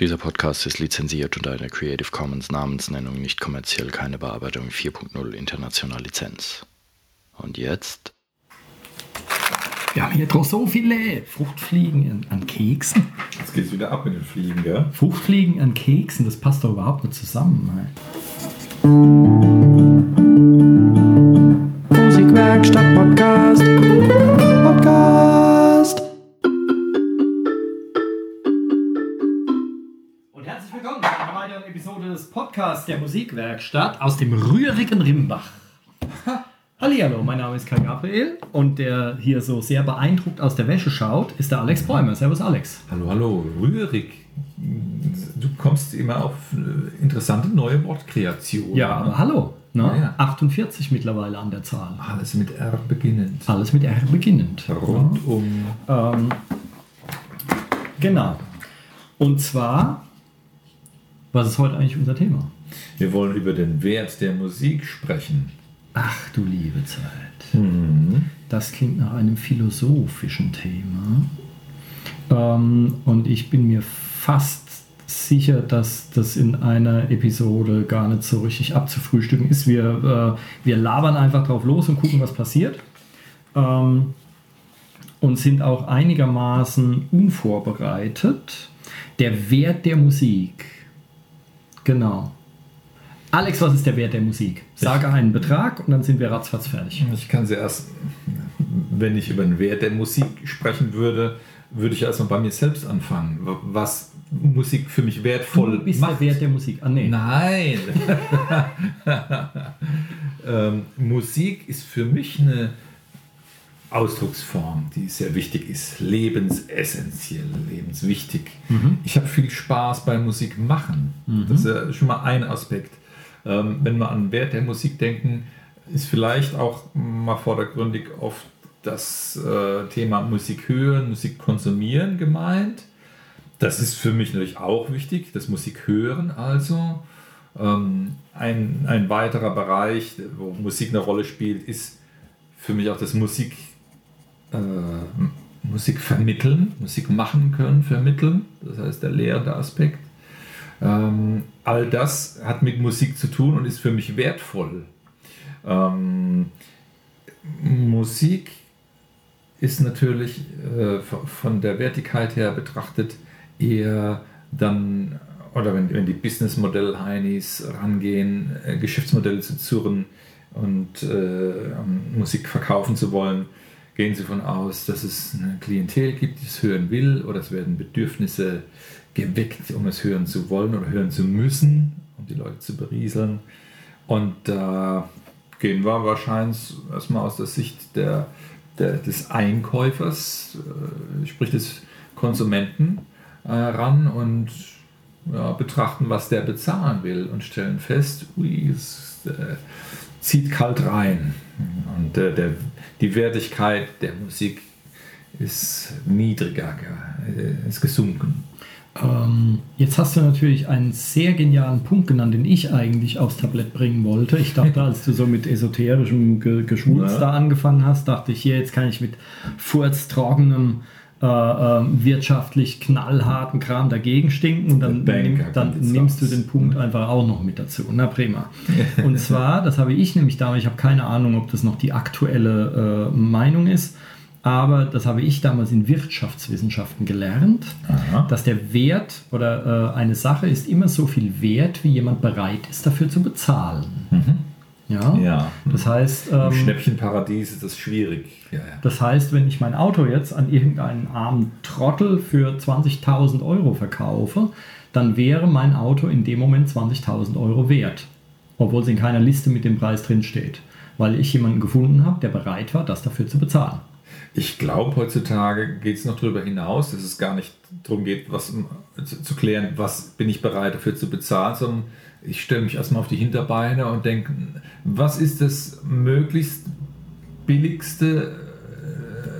Dieser Podcast ist lizenziert unter einer Creative Commons Namensnennung nicht kommerziell keine Bearbeitung 4.0 international Lizenz. Und jetzt? Wir haben hier drauf so viele Fruchtfliegen an, Keksen. Jetzt geht's wieder ab mit den Fliegen, gell? Fruchtfliegen an Keksen, das passt doch überhaupt nicht zusammen. ey. Musikwerkstatt. Podcast. Podcasts der Musikwerkstatt aus dem rührigen Rimbach. Hallihallo, mein Name ist Kai Gabriel und der hier so sehr beeindruckt aus der Wäsche schaut, ist der Alex Bäumer. Servus Alex. Hallo, hallo, rührig. Du kommst immer auf äh, interessante neue Wortkreationen. Ja, aber hallo. Ne? Ja, ja. 48 mittlerweile an der Zahl. Alles mit R beginnend. Alles mit R beginnend. Rund um. Ähm, genau. Und zwar, was ist heute eigentlich unser Thema? Wir wollen über den Wert der Musik sprechen. Ach du liebe Zeit. Das klingt nach einem philosophischen Thema. Ähm, und ich bin mir fast sicher, dass das in einer Episode gar nicht so richtig abzufrühstücken ist. Wir, äh, wir labern einfach drauf los und gucken, was passiert. Ähm, und sind auch einigermaßen unvorbereitet. Der Wert der Musik. Genau. Alex, was ist der Wert der Musik? Sage einen Betrag und dann sind wir ratzfatz fertig. Ich kann sie erst, wenn ich über den Wert der Musik sprechen würde, würde ich erstmal bei mir selbst anfangen. Was Musik für mich wertvoll Du bist macht. der Wert der Musik. Ah, nee. Nein. ähm, Musik ist für mich eine Ausdrucksform, die sehr wichtig ist, lebensessentiell, lebenswichtig. Ich habe viel Spaß beim Musik machen. Das ist ja schon mal ein Aspekt. Ähm, wenn wir an Wert der Musik denken, ist vielleicht auch mal vordergründig oft das äh, Thema Musik hören, Musik konsumieren gemeint. Das ist für mich natürlich auch wichtig, das Musik hören also. Ähm, ein, ein weiterer Bereich, wo Musik eine Rolle spielt, ist für mich auch das Musik, äh, Musik vermitteln, Musik machen können, vermitteln. Das heißt der lehrende Aspekt. Ähm, all das hat mit Musik zu tun und ist für mich wertvoll. Ähm, Musik ist natürlich äh, von- der Wertigkeit her betrachtet eher dann, oder wenn, wenn die Businessmodell-Heinis rangehen, äh, Geschäftsmodelle zu zurren und äh, Musik verkaufen zu wollen, gehen sie davon aus, dass es eine Klientel gibt, die es hören will, oder es werden Bedürfnisse geweckt, um es hören zu wollen oder hören zu müssen, um die Leute zu berieseln. Und da gehen wir wahrscheinlich erstmal aus der Sicht der, der, des Einkäufers, äh, sprich des Konsumenten, äh, ran und ja, betrachten, was der bezahlen will und stellen fest, ui, es äh, zieht kalt rein. Und äh, der, die Wertigkeit der Musik ist niedriger, äh, ist gesunken. Ähm, jetzt hast du natürlich einen sehr genialen Punkt genannt, den ich eigentlich aufs Tablett bringen wollte. Ich dachte, als du so mit esoterischem Ge Ja. da angefangen hast, dachte ich, hier, jetzt kann ich mit furztrockenem, äh, ähm, wirtschaftlich knallharten Kram dagegen stinken und dann, nimm, dann nimmst du den Punkt einfach auch noch mit dazu. Na prima. Und zwar, das habe ich nämlich damals, ich habe keine Ahnung, ob das noch die aktuelle äh, Meinung ist, aber das habe ich damals in Wirtschaftswissenschaften gelernt, Aha. dass der Wert oder äh, eine Sache ist immer so viel wert, wie jemand bereit ist, dafür zu bezahlen. Ja? Ja. Das heißt, Im ähm, Schnäppchenparadies ist das schwierig. Ja, ja. das heißt, wenn ich mein Auto jetzt an irgendeinen armen Trottel für 20.000 Euro verkaufe, dann wäre mein Auto in dem Moment 20.000 Euro wert. Obwohl es in keiner Liste mit dem Preis drin steht. Weil ich jemanden gefunden habe, der bereit war, das dafür zu bezahlen. Ich glaube, heutzutage geht es noch darüber hinaus, dass es gar nicht darum geht, was, zu, zu klären, was bin ich bereit dafür zu bezahlen, sondern ich stelle mich erstmal auf die Hinterbeine und denke, was ist das möglichst billigste,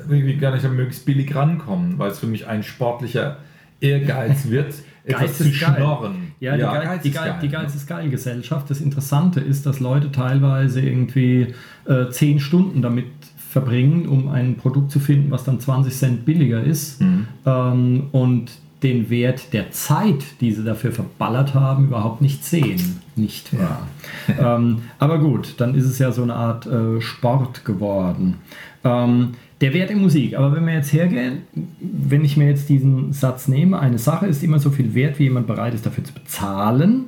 äh, irgendwie gar nicht am möglichst billig rankommen, weil es für mich ein sportlicher Ehrgeiz wird, etwas zu schnorren. Ja, die, Geiz, Geiz die, ist Geiz, geil, die ne? Geiz ist geil Gesellschaft. Das Interessante ist, dass Leute teilweise irgendwie äh, 10 Stunden damit verbringen, um ein Produkt zu finden, was dann 20 Cent billiger ist. Mhm. Ähm, und den Wert der Zeit, die sie dafür verballert haben, überhaupt nicht sehen. Nicht wahr? Ja. ähm, aber gut, dann ist es ja so eine Art äh, Sport geworden. Ähm, der Wert in Musik, aber wenn wir jetzt hergehen, wenn ich mir jetzt diesen Satz nehme, eine Sache ist immer so viel wert, wie jemand bereit ist dafür zu bezahlen,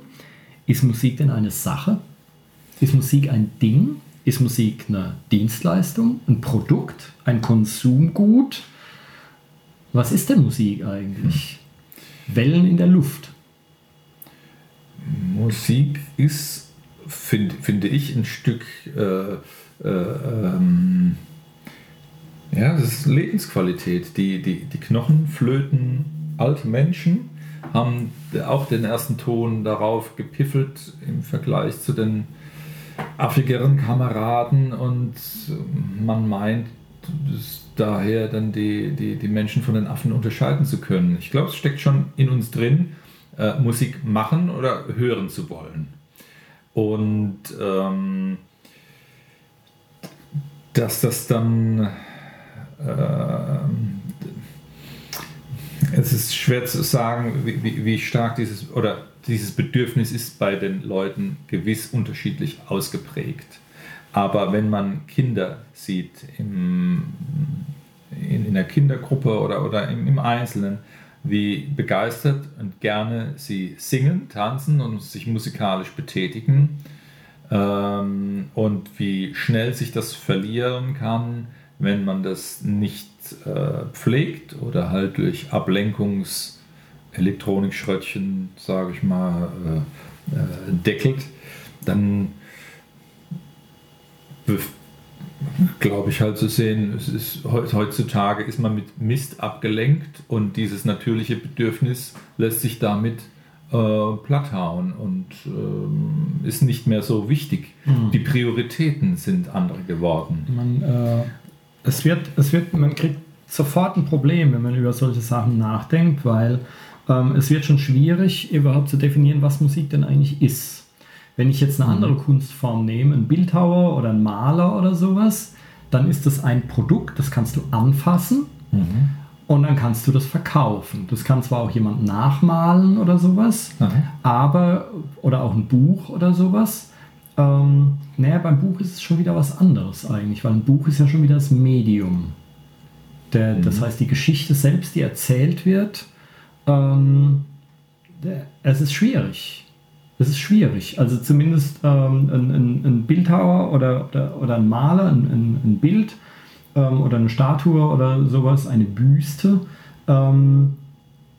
ist Musik denn eine Sache? Ist Musik ein Ding? Ist Musik eine Dienstleistung, ein Produkt, ein Konsumgut? Was ist denn Musik eigentlich? Wellen in der Luft. Musik ist, find, finde ich, ein Stück äh, äh, ähm, ja, das ist Lebensqualität. Die, die, die Knochenflöten alte Menschen haben auch den ersten Ton darauf gepiffelt im Vergleich zu den affigeren Kameraden und man meint daher dann die, die, die Menschen von den Affen unterscheiden zu können. Ich glaube, es steckt schon in uns drin, äh, Musik machen oder hören zu wollen. Und ähm, dass das dann ähm, es ist schwer zu sagen, wie, wie, stark dieses oder dieses Bedürfnis ist bei den Leuten gewiss unterschiedlich ausgeprägt. Aber wenn man Kinder sieht im, in, in der Kindergruppe oder, oder im, im Einzelnen, wie begeistert und gerne sie singen, tanzen und sich musikalisch betätigen ähm, und wie schnell sich das verlieren kann, wenn man das nicht äh, pflegt oder halt durch Ablenkungs- Elektronikschröttchen, sage ich mal, äh, äh, deckelt, dann glaube ich halt zu sehen, es ist, heutzutage ist man mit Mist abgelenkt und dieses natürliche Bedürfnis lässt sich damit äh, platthauen und ähm, ist nicht mehr so wichtig. Mhm. Die Prioritäten sind andere geworden. Man, äh, es wird, es wird, man kriegt sofort ein Problem, wenn man über solche Sachen nachdenkt, weil ähm, es wird schon schwierig, überhaupt zu definieren, was Musik denn eigentlich ist. Wenn ich jetzt eine mhm. andere Kunstform nehme, ein Bildhauer oder ein Maler oder sowas, dann ist das ein Produkt, das kannst du anfassen mhm. und dann kannst du das verkaufen. Das kann zwar auch jemand nachmalen oder sowas, mhm. aber, oder auch ein Buch oder sowas, ähm, naja, beim Buch ist es schon wieder was anderes eigentlich, weil ein Buch ist ja schon wieder das Medium. Der, mhm. Das heißt, die Geschichte selbst, die erzählt wird, ähm, der, es ist schwierig. Es ist schwierig. Also zumindest ähm, ein, ein, ein, Bildhauer oder, oder, oder ein Maler, ein, ein Bild ähm, oder eine Statue oder sowas, eine Büste, ähm,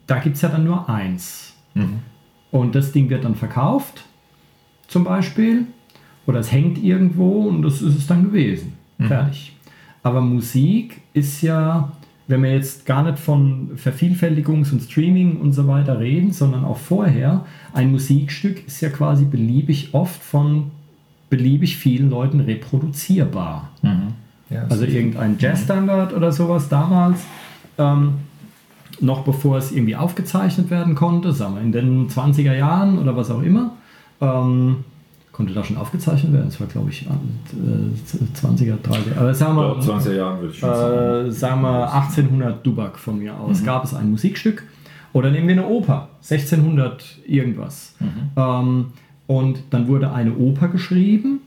da gibt es ja dann nur eins. Mhm. Und das Ding wird dann verkauft, zum Beispiel. Oder es hängt irgendwo und das ist es dann gewesen. Mhm. Fertig. Aber Musik ist ja, wenn wir jetzt gar nicht von Vervielfältigungs- und Streaming und so weiter reden, sondern auch vorher, ein Musikstück ist ja quasi beliebig oft von beliebig vielen Leuten reproduzierbar. Mhm. Ja, also irgendein Jazzstandard oder sowas damals, ähm, noch bevor es irgendwie aufgezeichnet werden konnte, sagen wir in den 20er Jahren oder was auch immer. Ähm, konnte da schon aufgezeichnet werden. Das war, glaube ich, 20er, 30er. Aber sagen wir, 20er Jahren würde ich schon sagen. Äh, sagen wir 1800 Dubak von mir aus. Mhm. Gab es ein Musikstück. Oder nehmen wir eine Oper, 1600 irgendwas. Mhm. Ähm, und dann wurde eine Oper geschrieben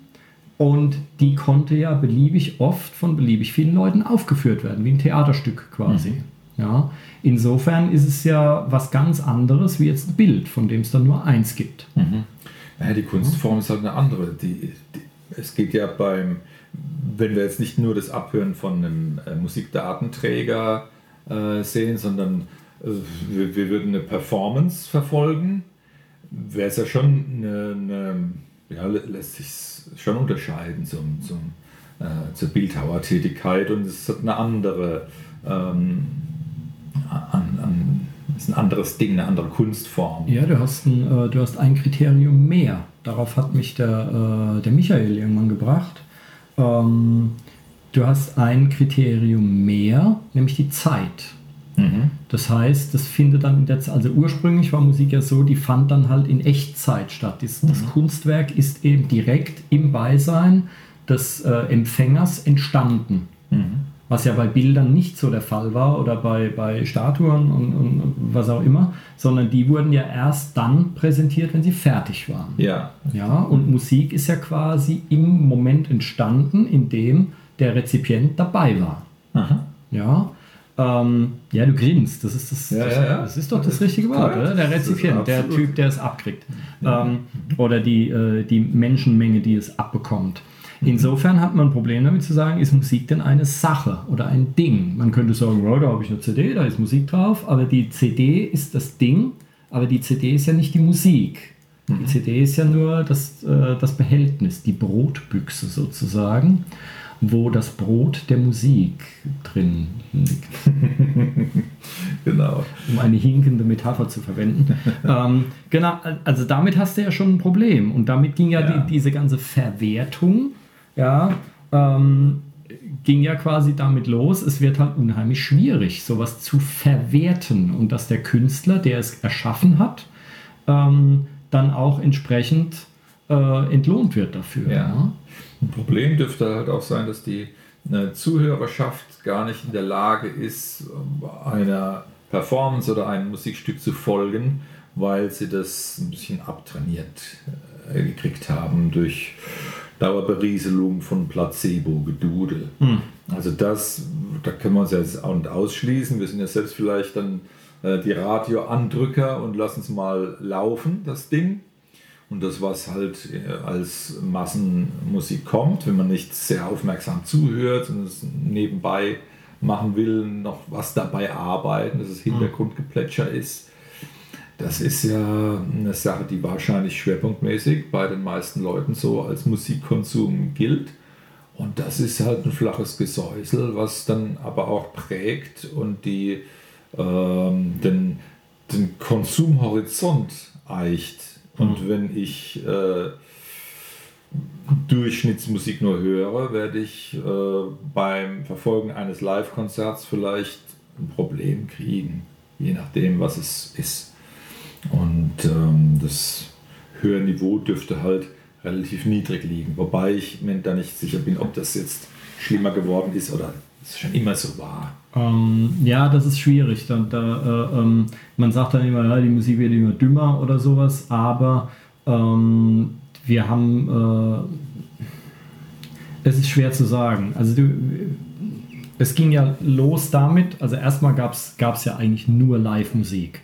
und die konnte ja beliebig oft von beliebig vielen Leuten aufgeführt werden, wie ein Theaterstück quasi. Mhm. Ja, insofern ist es ja was ganz anderes wie jetzt ein Bild, von dem es dann nur eins gibt. Mhm. Ja, die Kunstform ist halt eine andere. Die, die, es geht ja beim, wenn wir jetzt nicht nur das Abhören von einem äh, Musikdatenträger äh, sehen, sondern äh, wir, wir, würden eine Performance verfolgen, wäre es ja schon eine, eine, ja, lässt sich schon unterscheiden zum, zum, äh, zur Bildhauertätigkeit und es hat eine andere ähm, an, an ist ein anderes Ding, eine andere Kunstform. Ja, du hast ein, äh, du hast ein Kriterium mehr. Darauf hat mich der, äh, der Michael irgendwann gebracht. Ähm, du hast ein Kriterium mehr, nämlich die Zeit. Mhm. Das heißt, das findet dann in der Zeit, also ursprünglich war Musik ja so, die fand dann halt in Echtzeit statt. Das, mhm. das Kunstwerk ist eben direkt im Beisein des äh, Empfängers entstanden. Mhm. Was ja bei Bildern nicht so der Fall war oder bei, bei Statuen und, und was auch immer, sondern die wurden ja erst dann präsentiert, wenn sie fertig waren. Ja. Ja, und Musik ist ja quasi im Moment entstanden, in dem der Rezipient dabei war. Aha. Ja, ähm, ja, du grinst. Das ist, das, Ja, das, ja, ja. das ist doch das richtige Wort, oder? Der das Rezipient, der. Typ, der es abkriegt. Ähm, oder die, äh, die Menschenmenge, die es abbekommt. Mhm. Insofern hat man ein Problem damit zu sagen, ist Musik denn eine Sache oder ein Ding? Man könnte sagen, ja, da habe ich eine CD, da ist Musik drauf, aber die CD ist das Ding, aber die CD ist ja nicht die Musik. Mhm. Die CD ist ja nur das, äh, das Behältnis, die Brotbüchse sozusagen, wo das Brot der Musik drin liegt Genau. um eine hinkende Metapher zu verwenden. ähm, genau, also damit hast du ja schon ein Problem. Und damit ging ja, Ja. Die, diese ganze Verwertung, ja, ähm, ging ja quasi damit los, es wird halt unheimlich schwierig, sowas zu verwerten und dass der Künstler, der es erschaffen hat, ähm, dann auch entsprechend äh, entlohnt wird dafür. Ja. Ein Problem dürfte halt auch sein, dass die äh, Zuhörerschaft gar nicht in der Lage ist, ähm, einer Performance oder einem Musikstück zu folgen, weil sie das ein bisschen abtrainiert äh, gekriegt haben durch Dauerberieselung von Placebo-Gedudel. Also das, da können wir uns ja jetzt auch nicht ausschließen. Wir sind ja selbst vielleicht dann äh, die Radioandrücker und lassen es mal laufen, das Ding. Und das, was halt äh, als Massenmusik kommt, wenn man nicht sehr aufmerksam zuhört und es nebenbei machen will, noch was dabei arbeiten, dass es Hintergrundgeplätscher ist. Das ist ja eine Sache, die wahrscheinlich schwerpunktmäßig bei den meisten Leuten so als Musikkonsum gilt. Und das ist halt ein flaches Gesäusel, was dann aber auch prägt und die, ähm, den, den Konsumhorizont eicht. Und wenn ich äh, Durchschnittsmusik nur höre, werde ich äh, beim Verfolgen eines Live-Konzerts vielleicht ein Problem kriegen, je nachdem, was es ist. Und ähm, das Hörniveau dürfte halt relativ niedrig liegen, wobei ich mir da nicht sicher bin, ob das jetzt schlimmer geworden ist oder es schon immer so war. Ähm, ja, das ist schwierig. Da, da, äh, ähm, man sagt dann immer, ja, die Musik wird immer dümmer oder sowas, aber ähm, wir haben, äh, es ist schwer zu sagen. Also du, es ging ja los damit, also erstmal gab es ja eigentlich nur Live-Musik.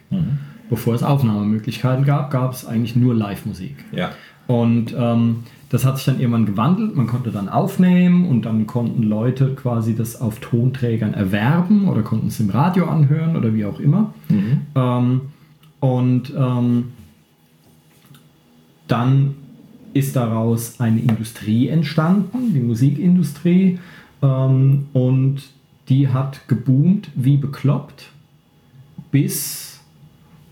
Bevor es Aufnahmemöglichkeiten gab, gab es eigentlich nur Live-Musik. Ja. Und ähm, das hat sich dann irgendwann gewandelt. Man konnte dann aufnehmen und dann konnten Leute quasi das auf Tonträgern erwerben oder konnten es im Radio anhören oder wie auch immer. Ähm, und ähm, dann ist daraus eine Industrie entstanden, die Musikindustrie. Ähm, und die hat geboomt wie bekloppt bis,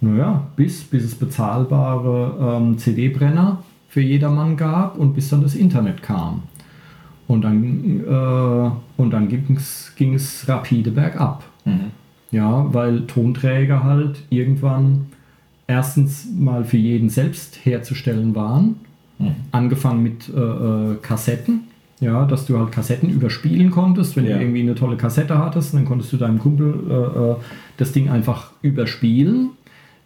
naja, bis, bis es bezahlbare ähm, CD-Brenner für jedermann gab und bis dann das Internet kam. Und dann, äh, und dann ging es rapide bergab. Ja, weil Tonträger halt irgendwann erstens mal für jeden selbst herzustellen waren. Angefangen mit äh, äh, Kassetten. Ja, dass du halt Kassetten überspielen konntest. Wenn Ja. du irgendwie eine tolle Kassette hattest, dann konntest du deinem Kumpel äh, äh, das Ding einfach überspielen.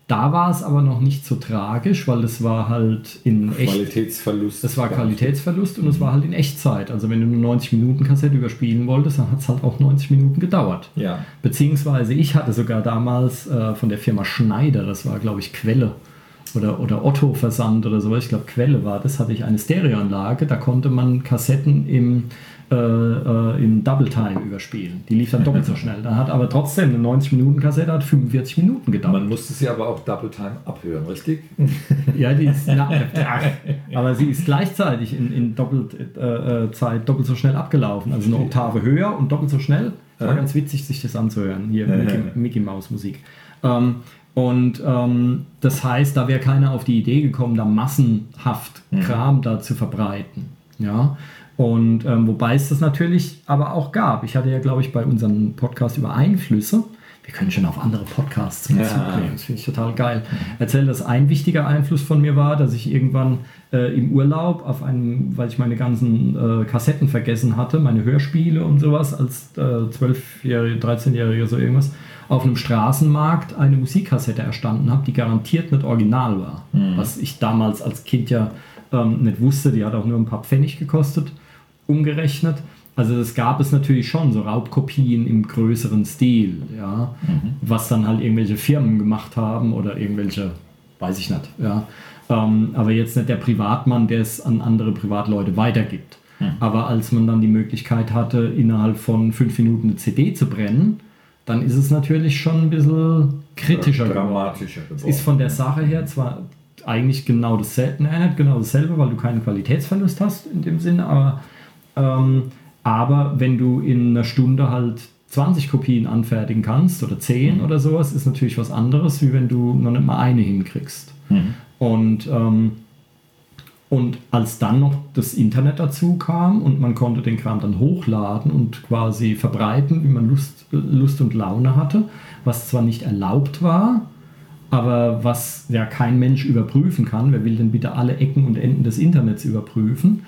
Da war es aber noch nicht so tragisch, weil das war halt in echt. Qualitätsverlust. Das war Qualitätsverlust und es war halt in Echtzeit. Also wenn du eine 90 Minuten Kassette überspielen wolltest, dann hat es halt auch 90 Minuten gedauert. Ja. Beziehungsweise ich hatte sogar damals äh, von der Firma Schneider, das war glaube ich Quelle oder, oder Otto Versand oder sowas, ich glaube Quelle war das, hatte ich eine Stereoanlage, da konnte man Kassetten im, äh, äh, im Double Time überspielen. Die lief dann doppelt so schnell. Dann hat aber trotzdem eine 90 Minuten Kassette hat 45 Minuten gedauert. Man musste sie aber auch Double Time abhören, richtig? Ja, die ist, na, aber sie ist gleichzeitig in, in doppelt, äh, äh, Zeit doppelt so schnell abgelaufen. Also eine Oktave höher und doppelt so schnell. War ganz witzig, sich das anzuhören. Hier Mickey. Mickey Maus Musik. Ähm, und ähm, das heißt, da wäre keiner auf die Idee gekommen, da massenhaft Kram da zu verbreiten. Ja. Und ähm, wobei es das natürlich aber auch gab. Ich hatte ja, glaube ich, bei unserem Podcast über Einflüsse, wir können schon auf andere Podcasts mit ja. zugehen. Das finde ich total geil. Erzähl, dass ein wichtiger Einfluss von mir war, dass ich irgendwann äh, im Urlaub auf einem, weil ich meine ganzen äh, Kassetten vergessen hatte, meine Hörspiele und sowas, als äh, 12-Jährige, 13-Jährige, so irgendwas, auf einem Straßenmarkt eine Musikkassette erstanden habe, die garantiert nicht original war. Mhm. Was ich damals als Kind ja ähm, nicht wusste, die hat auch nur ein paar Pfennig gekostet, umgerechnet. Also das gab es natürlich schon, so Raubkopien im größeren Stil, ja, mhm. was dann halt irgendwelche Firmen gemacht haben oder irgendwelche, weiß ich nicht, ja. Ähm, aber jetzt nicht der Privatmann, der es an andere Privatleute weitergibt. Mhm. Aber als man dann die Möglichkeit hatte, innerhalb von fünf Minuten eine CD zu brennen, dann ist es natürlich schon ein bisschen kritischer dramatischer geworden. Es ist von der Sache her zwar eigentlich genau dasselbe, nein, nicht genau dasselbe, weil du keinen Qualitätsverlust hast in dem Sinne, aber ähm, aber wenn du in einer Stunde halt 20 Kopien anfertigen kannst oder 10 mhm. oder sowas, ist natürlich was anderes, wie wenn du noch nicht mal eine hinkriegst. Mhm. Und, ähm, und als dann noch das Internet dazu kam und man konnte den Kram dann hochladen und quasi verbreiten, wie man Lust, Lust und Laune hatte, was zwar nicht erlaubt war, aber was ja kein Mensch überprüfen kann. Wer will denn bitte alle Ecken und Enden des Internets überprüfen?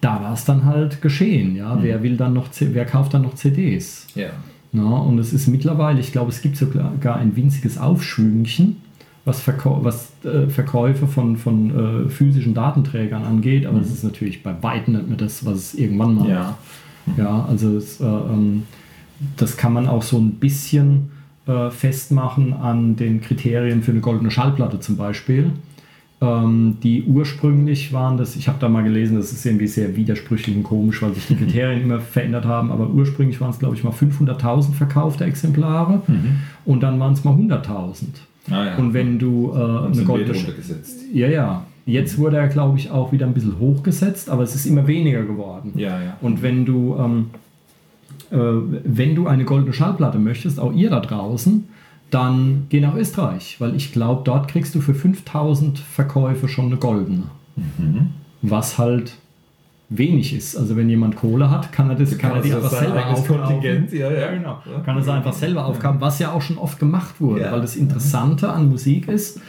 Da war es dann halt geschehen. Ja? Mhm. Wer will dann noch, wer kauft dann noch CDs? Ja. Na, und es ist mittlerweile, ich glaube, es gibt sogar ein winziges Aufschwüngchen, was, Verkäu was äh, Verkäufe von, von äh, physischen Datenträgern angeht, aber mhm. ist natürlich bei weitem nicht mehr das, was es irgendwann mal ja. war. Ja, also es, äh, ähm, das kann man auch so ein bisschen äh, festmachen an den Kriterien für eine goldene Schallplatte zum Beispiel ähm, die ursprünglich waren das, ich habe da mal gelesen, das ist irgendwie sehr widersprüchlich und komisch, weil sich die Kriterien immer verändert haben, aber ursprünglich waren es, glaube ich, mal 500.000 verkaufte Exemplare mhm. und dann waren es mal 100.000. Ah, ja. Und wenn du äh, eine goldene... Ja, ja. Jetzt wurde er, glaube ich, auch wieder ein bisschen hochgesetzt, aber es ist immer weniger geworden. Ja, ja. Und wenn du, ähm, äh, wenn du eine goldene Schallplatte möchtest, auch ihr da draußen, dann geh nach Österreich, weil ich glaube, dort kriegst du für 5000 Verkäufe schon eine goldene. Mhm. Was halt wenig ist. Also wenn jemand Kohle hat, kann er das, kann er die einfach selber aufkaufen. Ja, ja. genau. Kann er es einfach selber aufkaufen, was ja auch schon oft gemacht wurde, ja. weil das Interessante an Musik ist,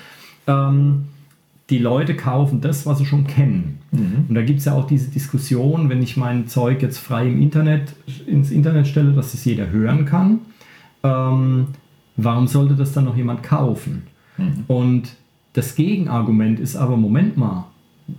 ähm, die Leute kaufen das, was sie schon kennen. Mhm. Und da gibt es ja auch diese Diskussion, wenn ich mein Zeug jetzt frei im Internet ins Internet stelle, dass es jeder hören kann. Ähm, Warum sollte das dann noch jemand kaufen? Mhm. Und das Gegenargument ist aber, Moment mal,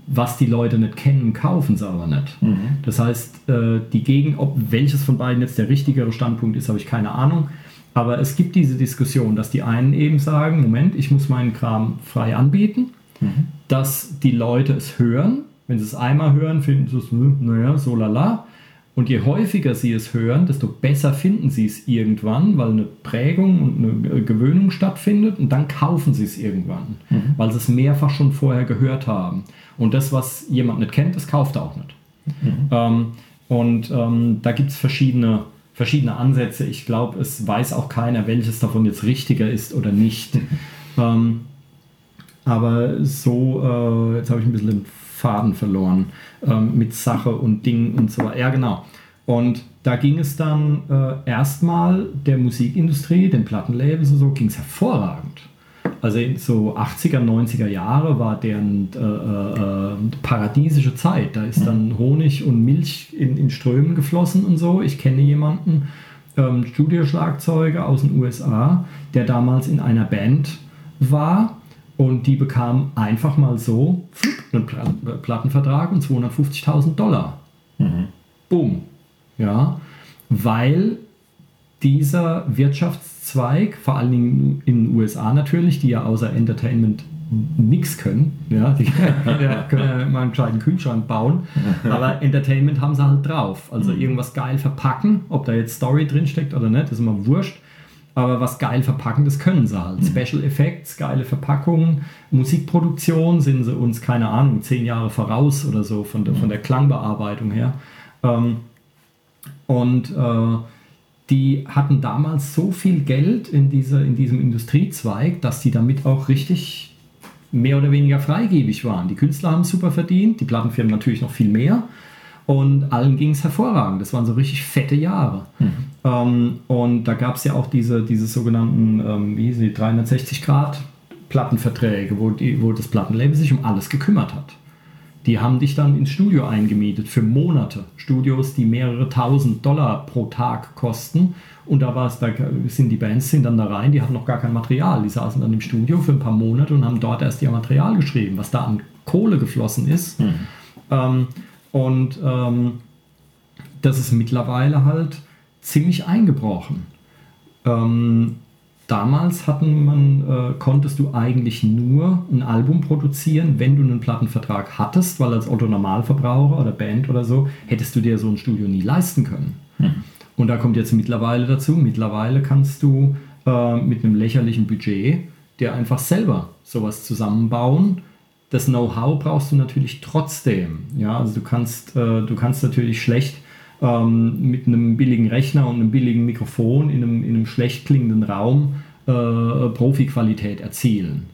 was die Leute nicht kennen, kaufen sie aber nicht. Mhm. Das heißt, äh, die Gegen, ob welches von beiden jetzt der richtigere Standpunkt ist, habe ich keine Ahnung. Aber es gibt diese Diskussion, dass die einen eben sagen, Moment, ich muss meinen Kram frei anbieten, mhm. dass die Leute es hören. Wenn sie es einmal hören, finden sie es, hm, naja, so lala. Und je häufiger sie es hören, desto besser finden sie es irgendwann, weil eine Prägung und eine Gewöhnung stattfindet und dann kaufen sie es irgendwann, mhm. weil sie es mehrfach schon vorher gehört haben. Und das, was jemand nicht kennt, das kauft er auch nicht. Mhm. Ähm, und ähm, da gibt es verschiedene, verschiedene Ansätze. Ich glaube, es weiß auch keiner, welches davon jetzt richtiger ist oder nicht. Mhm. Ähm, aber so, äh, jetzt habe ich ein bisschen den Faden verloren ähm, mit Sache und Ding und so weiter. Ja, genau. Und da ging es dann äh, erstmal der Musikindustrie, den Plattenlabels und so, ging es hervorragend. Also in so 80er, 90er Jahre war deren äh, äh, paradiesische Zeit. Da ist dann Honig und Milch in, in Strömen geflossen und so. Ich kenne jemanden, ähm, Studioschlagzeuger aus den USA, der damals in einer Band war und die bekam einfach mal so einen Plattenvertrag und 250.000 Dollar. Mhm. Boom. Ja, weil dieser Wirtschaftszweig, vor allen Dingen in den USA natürlich, die ja außer Entertainment nichts können, ja, die können ja mal einen kleinen Kühlschrank bauen, aber Entertainment haben sie halt drauf. Also mhm. irgendwas geil verpacken, ob da jetzt Story drinsteckt oder nicht, ist immer wurscht aber was geil verpacken, das können sie halt. Mhm. Special Effects, geile Verpackungen, Musikproduktion sind sie uns, keine Ahnung, zehn Jahre voraus oder so von der, von der Klangbearbeitung her. Ähm, und äh, die hatten damals so viel Geld in, dieser, in diesem Industriezweig, dass die damit auch richtig mehr oder weniger freigebig waren. Die Künstler haben super verdient, die Plattenfirmen natürlich noch viel mehr. Und allen ging es hervorragend. Das waren so richtig fette Jahre. Mhm. Ähm, und da gab es ja auch diese, diese sogenannten, ähm, wie sie 360 Grad Plattenverträge, wo, die, wo das Plattenlabel sich um alles gekümmert hat. Die haben dich dann ins Studio eingemietet für Monate. Studios, die mehrere tausend Dollar pro Tag kosten. Und da war es, da sind die Bands sind dann da rein, die hatten noch gar kein Material. Die saßen dann im Studio für ein paar Monate und haben dort erst ihr Material geschrieben, was da an Kohle geflossen ist. Mhm. Ähm, und ähm, das ist mittlerweile halt ziemlich eingebrochen. Ähm, damals hatten man, äh, konntest du eigentlich nur ein Album produzieren, wenn du einen Plattenvertrag hattest, weil als Otto Normalverbraucher oder Band oder so hättest du dir so ein Studio nie leisten können. Hm. Und da kommt jetzt mittlerweile dazu, mittlerweile kannst du äh, mit einem lächerlichen Budget dir einfach selber sowas zusammenbauen das Know-how brauchst du natürlich trotzdem. Ja, also du kannst, äh, du kannst natürlich schlecht ähm, mit einem billigen Rechner und einem billigen Mikrofon in einem, in einem schlecht klingenden Raum äh, Profi-Qualität erzielen.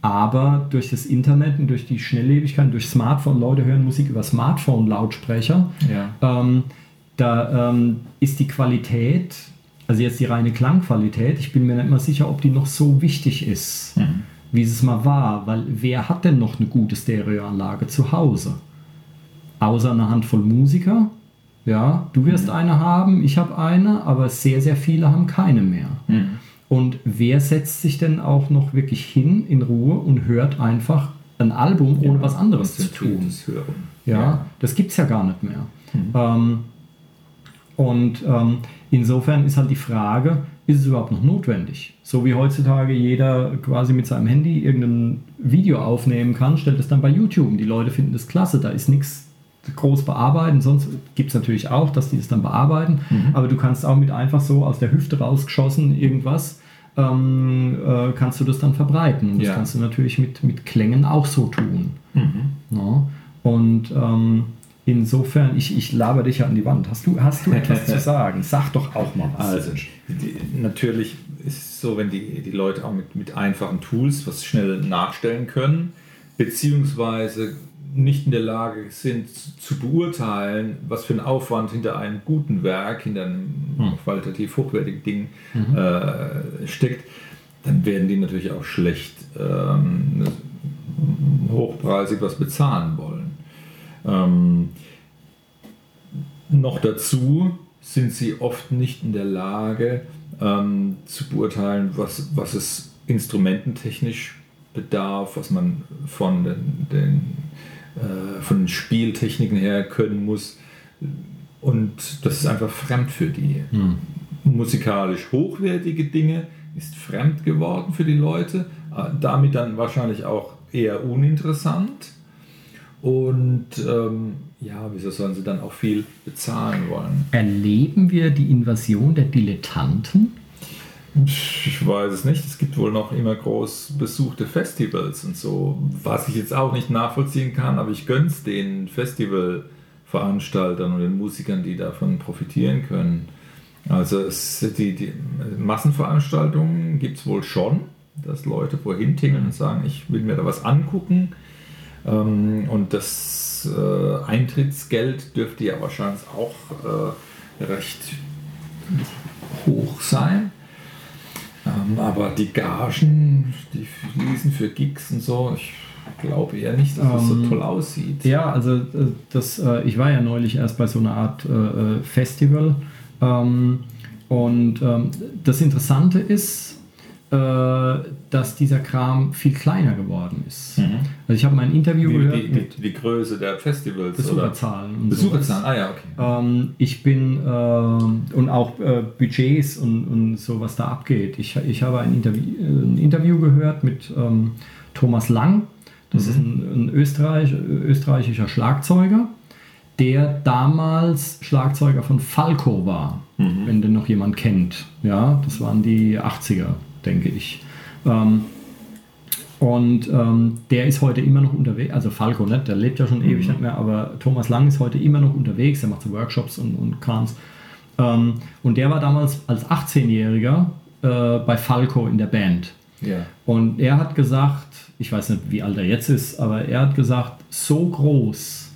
Aber durch das Internet und durch die Schnelllebigkeit, durch Smartphone, Leute hören Musik über Smartphone-Lautsprecher, ja. ähm, da ähm, ist die Qualität, also jetzt die reine Klangqualität, ich bin mir nicht mal sicher, ob die noch so wichtig ist. Mhm wie es mal war, weil wer hat denn noch eine gute Stereoanlage zu Hause? Außer eine Handvoll Musiker. Ja, du wirst mhm. eine haben, ich habe eine, aber sehr, sehr viele haben keine mehr. Mhm. Und wer setzt sich denn auch noch wirklich hin in Ruhe und hört einfach ein Album, ohne ja, was anderes zu tun? Ja, ja, das gibt es ja gar nicht mehr. Mhm. Ähm, und ähm, insofern ist halt die Frage, ist es überhaupt noch notwendig? So wie heutzutage jeder quasi mit seinem Handy irgendein Video aufnehmen kann, stellt es dann bei YouTube. Die Leute finden das klasse, da ist nichts groß bearbeiten, sonst gibt es natürlich auch, dass die das dann bearbeiten, mhm. aber du kannst auch mit einfach so aus der Hüfte rausgeschossen irgendwas, ähm, äh, kannst du das dann verbreiten. Das kannst du natürlich mit, mit Klängen auch so tun. Mhm. Ja? Und ähm, Insofern, ich, ich laber dich ja an die Wand. Hast du, hast du etwas zu sagen? Sag doch auch mal was. Also, die, natürlich ist es so, wenn die, die Leute auch mit, mit einfachen Tools was schnell nachstellen können, beziehungsweise nicht in der Lage sind zu beurteilen, was für ein Aufwand hinter einem guten Werk, hinter einem hm. qualitativ hochwertigen Ding mhm. äh, steckt, dann werden die natürlich auch schlecht ähm, hochpreisig was bezahlen wollen. Ähm, noch dazu sind sie oft nicht in der Lage ähm, zu beurteilen, was, was es instrumententechnisch bedarf, was man von den, den äh, von den Spieltechniken her können muss. Und das ist einfach fremd für die. Hm. Musikalisch hochwertige Dinge ist fremd geworden für die Leute, äh, damit dann wahrscheinlich auch eher uninteressant. Und ähm, ja, wieso sollen sie dann auch viel bezahlen wollen? Erleben wir die Invasion der Dilettanten? Ich weiß es nicht. Es gibt wohl noch immer groß besuchte Festivals und so, was ich jetzt auch nicht nachvollziehen kann, aber ich gönne es den Festivalveranstaltern und den Musikern, die davon profitieren können. Also es, die, die Massenveranstaltungen gibt es wohl schon, dass Leute wohin tingeln und sagen, ich will mir da was angucken. Ähm, und das äh, Eintrittsgeld dürfte ja wahrscheinlich auch äh, recht hoch sein. Ähm, aber die Gagen, die fließen für Gigs und so, ich glaube eher nicht, dass das ähm, so toll aussieht. Ja, also äh, das, ich war ja neulich erst bei so einer Art Festival. Ähm, und das Interessante ist, dass dieser Kram viel kleiner geworden ist. Mhm. Also ich habe mal ein Interview die, gehört. Die, die, die, Größe der Festivals. Besucherzahlen. Besucherzahlen, ah ja, okay. Ähm, ich bin äh, und auch äh, Budgets und, und so, was da abgeht. Ich, ich habe ein Interview, ein Interview gehört mit ähm, Thomas Lang. Das mhm. ist ein, ein Österreich, österreichischer Schlagzeuger, der damals Schlagzeuger von Falco war, mhm. wenn den noch jemand kennt. Ja, das waren die 80er denke ich. Ähm, und ähm, der ist heute immer noch unterwegs, also Falco, ne? der lebt ja schon ewig mhm. nicht mehr, aber Thomas Lang ist heute immer noch unterwegs, der macht so Workshops und, und Krams. Ähm, und der war damals als 18-Jähriger äh, bei Falco in der Band. Yeah. Und er hat gesagt, ich weiß nicht, wie alt er jetzt ist, aber er hat gesagt, so groß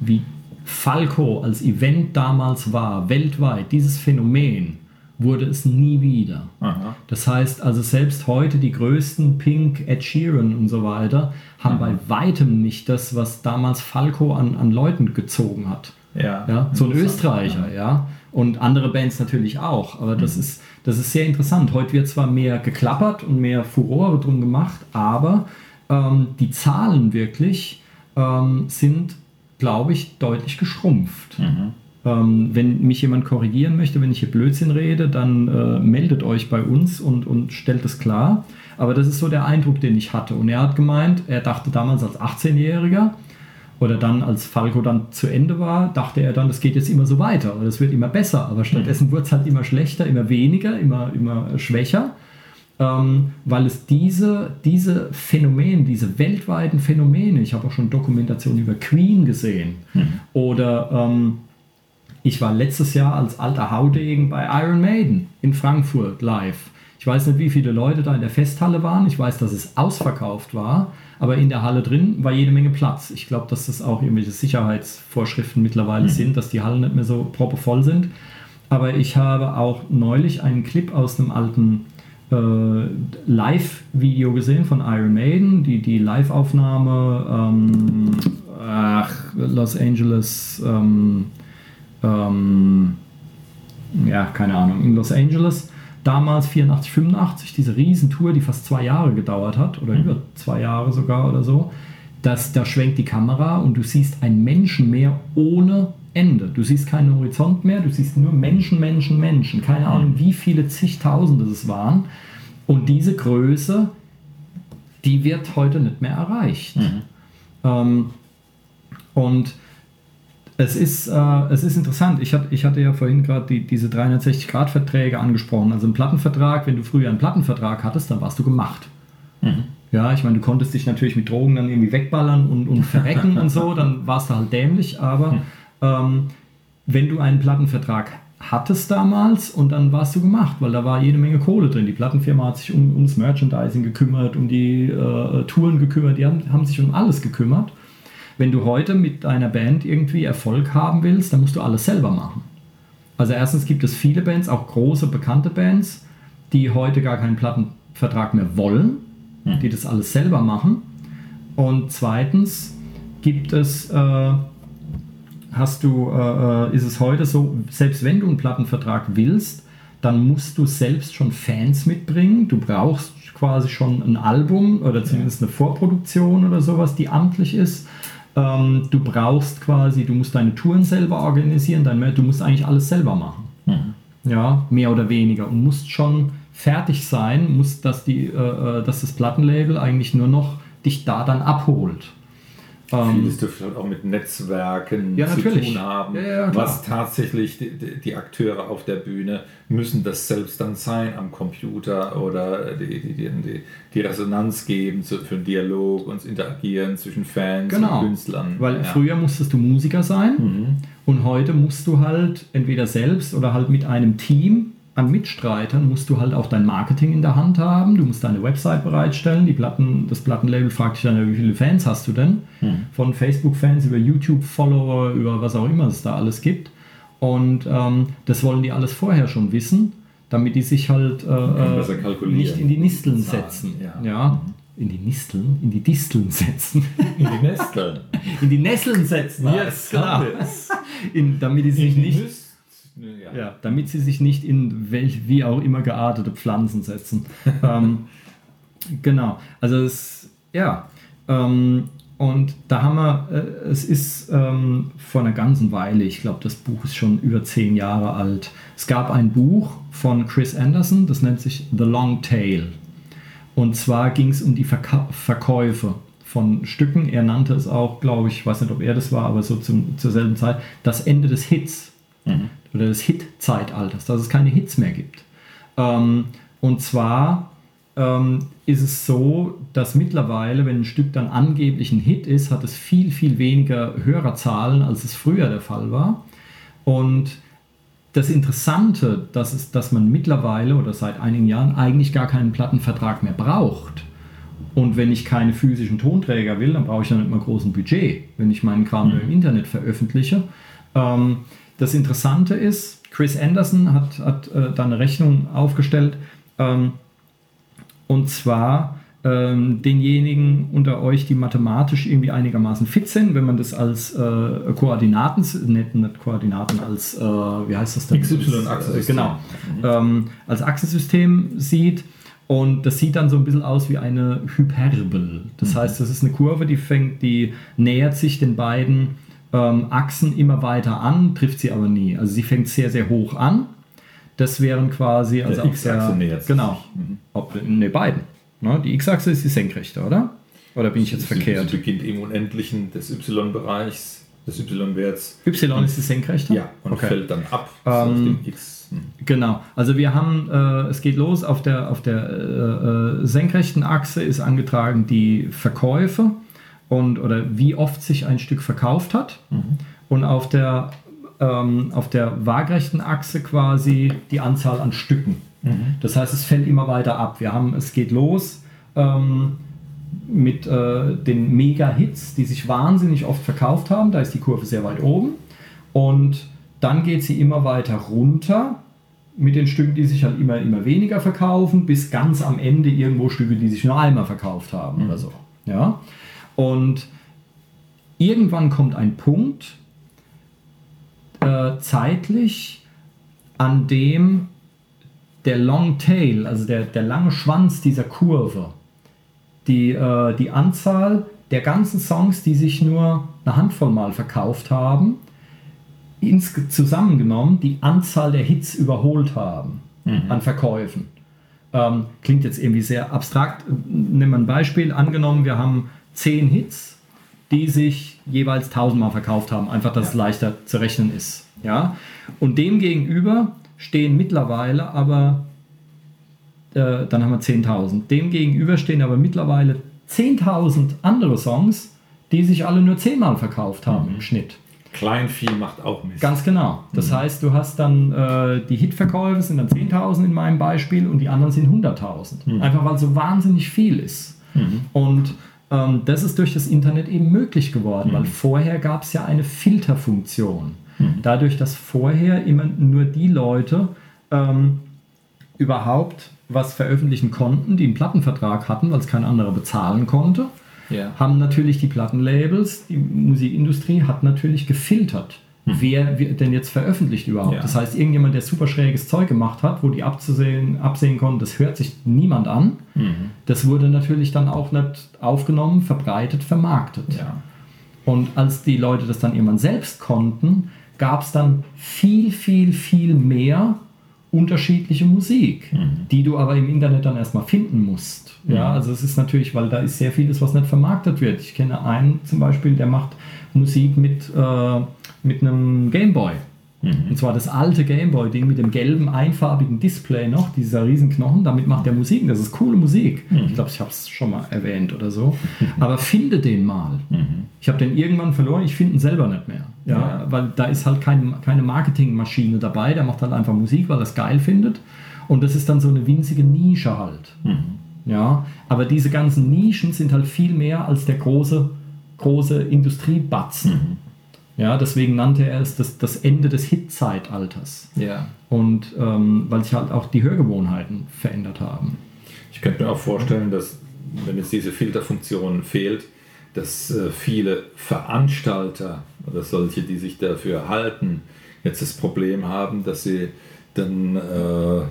wie Falco als Event damals war, weltweit, dieses Phänomen, wurde es nie wieder. Aha. Das heißt also selbst heute die größten Pink, Ed Sheeran und so weiter haben mhm. bei weitem nicht das, was damals Falco an, an Leuten gezogen hat. Ja, ja so ein Österreicher, ja. ja. Und andere Bands natürlich auch. Aber das, mhm. ist, das ist sehr interessant. Heute wird zwar mehr geklappert und mehr Furore drum gemacht, aber ähm, die Zahlen wirklich ähm, sind, glaube ich, deutlich geschrumpft. Mhm. Ähm, wenn mich jemand korrigieren möchte, wenn ich hier Blödsinn rede, dann äh, meldet euch bei uns und, und stellt es klar. Aber das ist so der Eindruck, den ich hatte. Und er hat gemeint, er dachte damals als 18-Jähriger oder dann, als Falco dann zu Ende war, dachte er dann, das geht jetzt immer so weiter oder es wird immer besser. Aber stattdessen wurde es halt immer schlechter, immer weniger, immer, immer schwächer. Ähm, weil es diese, diese Phänomene, diese weltweiten Phänomene, ich habe auch schon Dokumentationen über Queen gesehen mhm. oder ähm, ich war letztes Jahr als alter Haudegen bei Iron Maiden in Frankfurt live. Ich weiß nicht, wie viele Leute da in der Festhalle waren. Ich weiß, dass es ausverkauft war, aber in der Halle drin war jede Menge Platz. Ich glaube, dass das auch irgendwelche Sicherheitsvorschriften mittlerweile mhm. sind, dass die Hallen nicht mehr so proppevoll sind. Aber ich habe auch neulich einen Clip aus einem alten äh, Live-Video gesehen von Iron Maiden, die, die Live-Aufnahme ähm, Los Angeles ähm, ähm, ja, keine Ahnung, in Los Angeles. Damals 84, 85, diese Riesentour, die fast zwei Jahre gedauert hat, oder mhm. über zwei Jahre sogar oder so. Das, da schwenkt die Kamera und du siehst ein Menschenmeer ohne Ende. Du siehst keinen Horizont mehr, du siehst nur Menschen, Menschen, Menschen. Keine Ahnung, wie viele zigtausende es waren. Und diese Größe, die wird heute nicht mehr erreicht. Mhm. Ähm, und es ist, äh, es ist interessant. Ich, hat, ich hatte ja vorhin gerade die, diese 360-Grad-Verträge angesprochen. Also ein Plattenvertrag, wenn du früher einen Plattenvertrag hattest, dann warst du gemacht. Mhm. Ja, ich meine, du konntest dich natürlich mit Drogen dann irgendwie wegballern und, und verrecken und so, dann warst du halt dämlich. Aber mhm. ähm, wenn du einen Plattenvertrag hattest damals und dann warst du gemacht, weil da war jede Menge Kohle drin. Die Plattenfirma hat sich um, ums Merchandising gekümmert, um die äh, Touren gekümmert, die haben, haben sich um alles gekümmert. Wenn du heute mit deiner Band irgendwie Erfolg haben willst, dann musst du alles selber machen. Also erstens gibt es viele Bands, auch große bekannte Bands, die heute gar keinen Plattenvertrag mehr wollen, hm. die das alles selber machen. Und zweitens gibt es, äh, hast du, äh, äh ist es heute so, selbst wenn du einen Plattenvertrag willst, dann musst du selbst schon Fans mitbringen. Du brauchst quasi schon ein Album oder zumindest eine Vorproduktion oder sowas, die amtlich ist. Ähm, du brauchst quasi, du musst deine Touren selber organisieren, dein, du musst eigentlich alles selber machen. Mhm. Ja, mehr oder weniger. Und musst schon fertig sein, muss, dass, die, äh, äh dass das Plattenlabel eigentlich nur noch dich da dann abholt. Ähm, Vieles dürfte halt auch mit Netzwerken ja, zu tun haben, ja, ja, was tatsächlich die, die, Akteure auf der Bühne müssen das selbst dann sein am Computer oder die, die, die Resonanz geben für den Dialog und das Interagieren zwischen Fans genau. und Künstlern. Weil früher musstest du Musiker sein mhm. und heute musst du halt entweder selbst oder halt mit einem Team an Mitstreitern musst du halt auch dein Marketing in der Hand haben. Du musst deine Website bereitstellen. Die Platten, das Plattenlabel fragt dich dann, wie viele Fans hast du denn? Hm. Von Facebook-Fans über YouTube-Follower, über was auch immer es da alles gibt. Und ähm, das wollen die alles vorher schon wissen, damit die sich halt äh, äh nicht in die Nisteln setzen. Ja. ja. In die Nisteln? In die Disteln setzen. In die Nesteln. in die Nesseln setzen, yes, klar. In, damit die sich nicht ja. ja. damit sie sich nicht in welch, wie auch immer geartete Pflanzen setzen. ähm, genau, also es, ja, ähm, und da haben wir, äh, es ist ähm, vor einer ganzen Weile, ich glaube, das Buch ist schon über zehn Jahre alt. Es gab ein Buch von Chris Anderson, das nennt sich The Long Tail. Und zwar ging es um die Verka Verkäufe von Stücken. Er nannte es auch, glaube ich, ich weiß nicht, ob er das war, aber so zum, zur selben Zeit, das Ende des Hits. Mhm oder des Hit-Zeitalters, dass es keine Hits mehr gibt. Ähm, und zwar ähm, ist es so, dass mittlerweile, wenn ein Stück dann angeblich ein Hit ist, hat es viel, viel weniger Hörerzahlen, als es früher der Fall war. Und das Interessante, dass, es, dass man mittlerweile oder seit einigen Jahren eigentlich gar keinen Plattenvertrag mehr braucht. Und wenn ich keine physischen Tonträger will, dann brauche ich ja nicht mal großen Budget, wenn ich meinen Kram mhm. im Internet veröffentliche Ähm, das Interessante ist, Chris Anderson hat, hat äh, da eine Rechnung aufgestellt, ähm, und zwar ähm, denjenigen unter euch, die mathematisch irgendwie einigermaßen fit sind, wenn man das als äh, Koordinaten, nicht, nicht Koordinaten, als, äh, wie heißt das denn? XY-Achsensystem. Genau, mhm. ähm, als Achsensystem sieht. Und das sieht dann so ein bisschen aus wie eine Hyperbel. Das mhm. heißt, das ist eine Kurve, die fängt, die nähert sich den beiden ähm, Achsen immer weiter an, trifft sie aber nie. Also sie fängt sehr, sehr hoch an. Das wären quasi, also der X-Achse nähert sich. Genau. Mhm. Ob, ne, beiden. Ne? Die X-Achse ist die senkrechte, oder? Oder bin ich jetzt sie, verkehrt? Sie beginnt im Unendlichen des Y-Bereichs, des Y-Werts. Y ist die senkrechte? Ja, und okay. fällt dann ab ähm, dem X. Hm. Genau, also wir haben, äh, es geht los, auf der, auf der äh, äh, senkrechten Achse ist angetragen die Verkäufe und oder wie oft sich ein Stück verkauft hat. Mhm. Und auf der, ähm, auf der waagrechten Achse quasi die Anzahl an Stücken. Mhm. Das heißt, es fällt immer weiter ab. Wir haben, es geht los ähm, mit äh, den Mega-Hits, die sich wahnsinnig oft verkauft haben. Da ist die Kurve sehr weit oben. Und dann geht sie immer weiter runter mit den Stücken, die sich halt immer, immer weniger verkaufen, bis ganz am Ende irgendwo Stücke, die sich nur einmal verkauft haben mhm. oder so. Ja? Und irgendwann kommt ein Punkt äh, zeitlich, an dem der Long Tail, also der, der lange Schwanz dieser Kurve, die, äh, die Anzahl der ganzen Songs, die sich nur eine Handvoll Mal verkauft haben, ins, zusammengenommen die Anzahl der Hits überholt haben mhm. an Verkäufen. Ähm, klingt jetzt irgendwie sehr abstrakt. Nehmen wir ein Beispiel. Angenommen, wir haben zehn Hits, die sich jeweils tausendmal verkauft haben, einfach, dass ja. es leichter zu rechnen ist. Ja? Und dem gegenüber stehen mittlerweile aber, äh, dann haben wir 10.000. Dem gegenüber stehen aber mittlerweile 10.000 andere Songs, die sich alle nur zehnmal verkauft haben mhm. im Schnitt. Kleinvieh macht auch Mist. Ganz genau. Das mhm. heißt, du hast dann äh, die Hitverkäufe sind dann 10.000 in meinem Beispiel und die anderen sind 100.000. Mhm. Einfach weil so wahnsinnig viel ist. Mhm. Und ähm, das ist durch das Internet eben möglich geworden, weil mhm. vorher gab es ja eine Filterfunktion. Mhm. Dadurch, dass vorher immer nur die Leute ähm, überhaupt was veröffentlichen konnten, die einen Plattenvertrag hatten, weil es kein anderer bezahlen konnte, yeah. haben natürlich die Plattenlabels, die Musikindustrie hat natürlich gefiltert. Hm. Wer denn jetzt veröffentlicht überhaupt? Ja. Das heißt, irgendjemand, der super schräges Zeug gemacht hat, wo die abzusehen, absehen konnten, das hört sich niemand an, mhm. das wurde natürlich dann auch nicht aufgenommen, verbreitet, vermarktet. Ja. Und als die Leute das dann irgendwann selbst konnten, gab es dann viel, viel, viel mehr unterschiedliche Musik, mhm. die du aber im Internet dann erstmal finden musst. Mhm. Ja, also es ist natürlich, weil da ist sehr vieles, was nicht vermarktet wird. Ich kenne einen zum Beispiel, der macht Musik mit, äh, mit einem Gameboy. Mhm. Und zwar das alte Gameboy-Ding mit dem gelben, einfarbigen Display noch, dieser Riesenknochen, damit macht er Musik. Das ist coole Musik. Mhm. Ich glaube, ich habe es schon mal erwähnt oder so. Aber finde den mal. Mhm. Ich habe den irgendwann verloren, ich finde ihn selber nicht mehr. Ja, ja, Weil da ist halt kein, keine Marketingmaschine dabei, der macht halt einfach Musik, weil er es geil findet. Und das ist dann so eine winzige Nische halt. Mhm. Ja, aber diese ganzen Nischen sind halt viel mehr als der große, große Industriebatzen. Ja, deswegen nannte er es das, das Ende des Hit-Zeitalters. Ja. Und ähm, weil sich halt auch die Hörgewohnheiten verändert haben. Ich könnte mir auch vorstellen, dass wenn jetzt diese Filterfunktion fehlt, dass äh, viele Veranstalter oder solche, die sich dafür halten, jetzt das Problem haben, dass sie dann äh,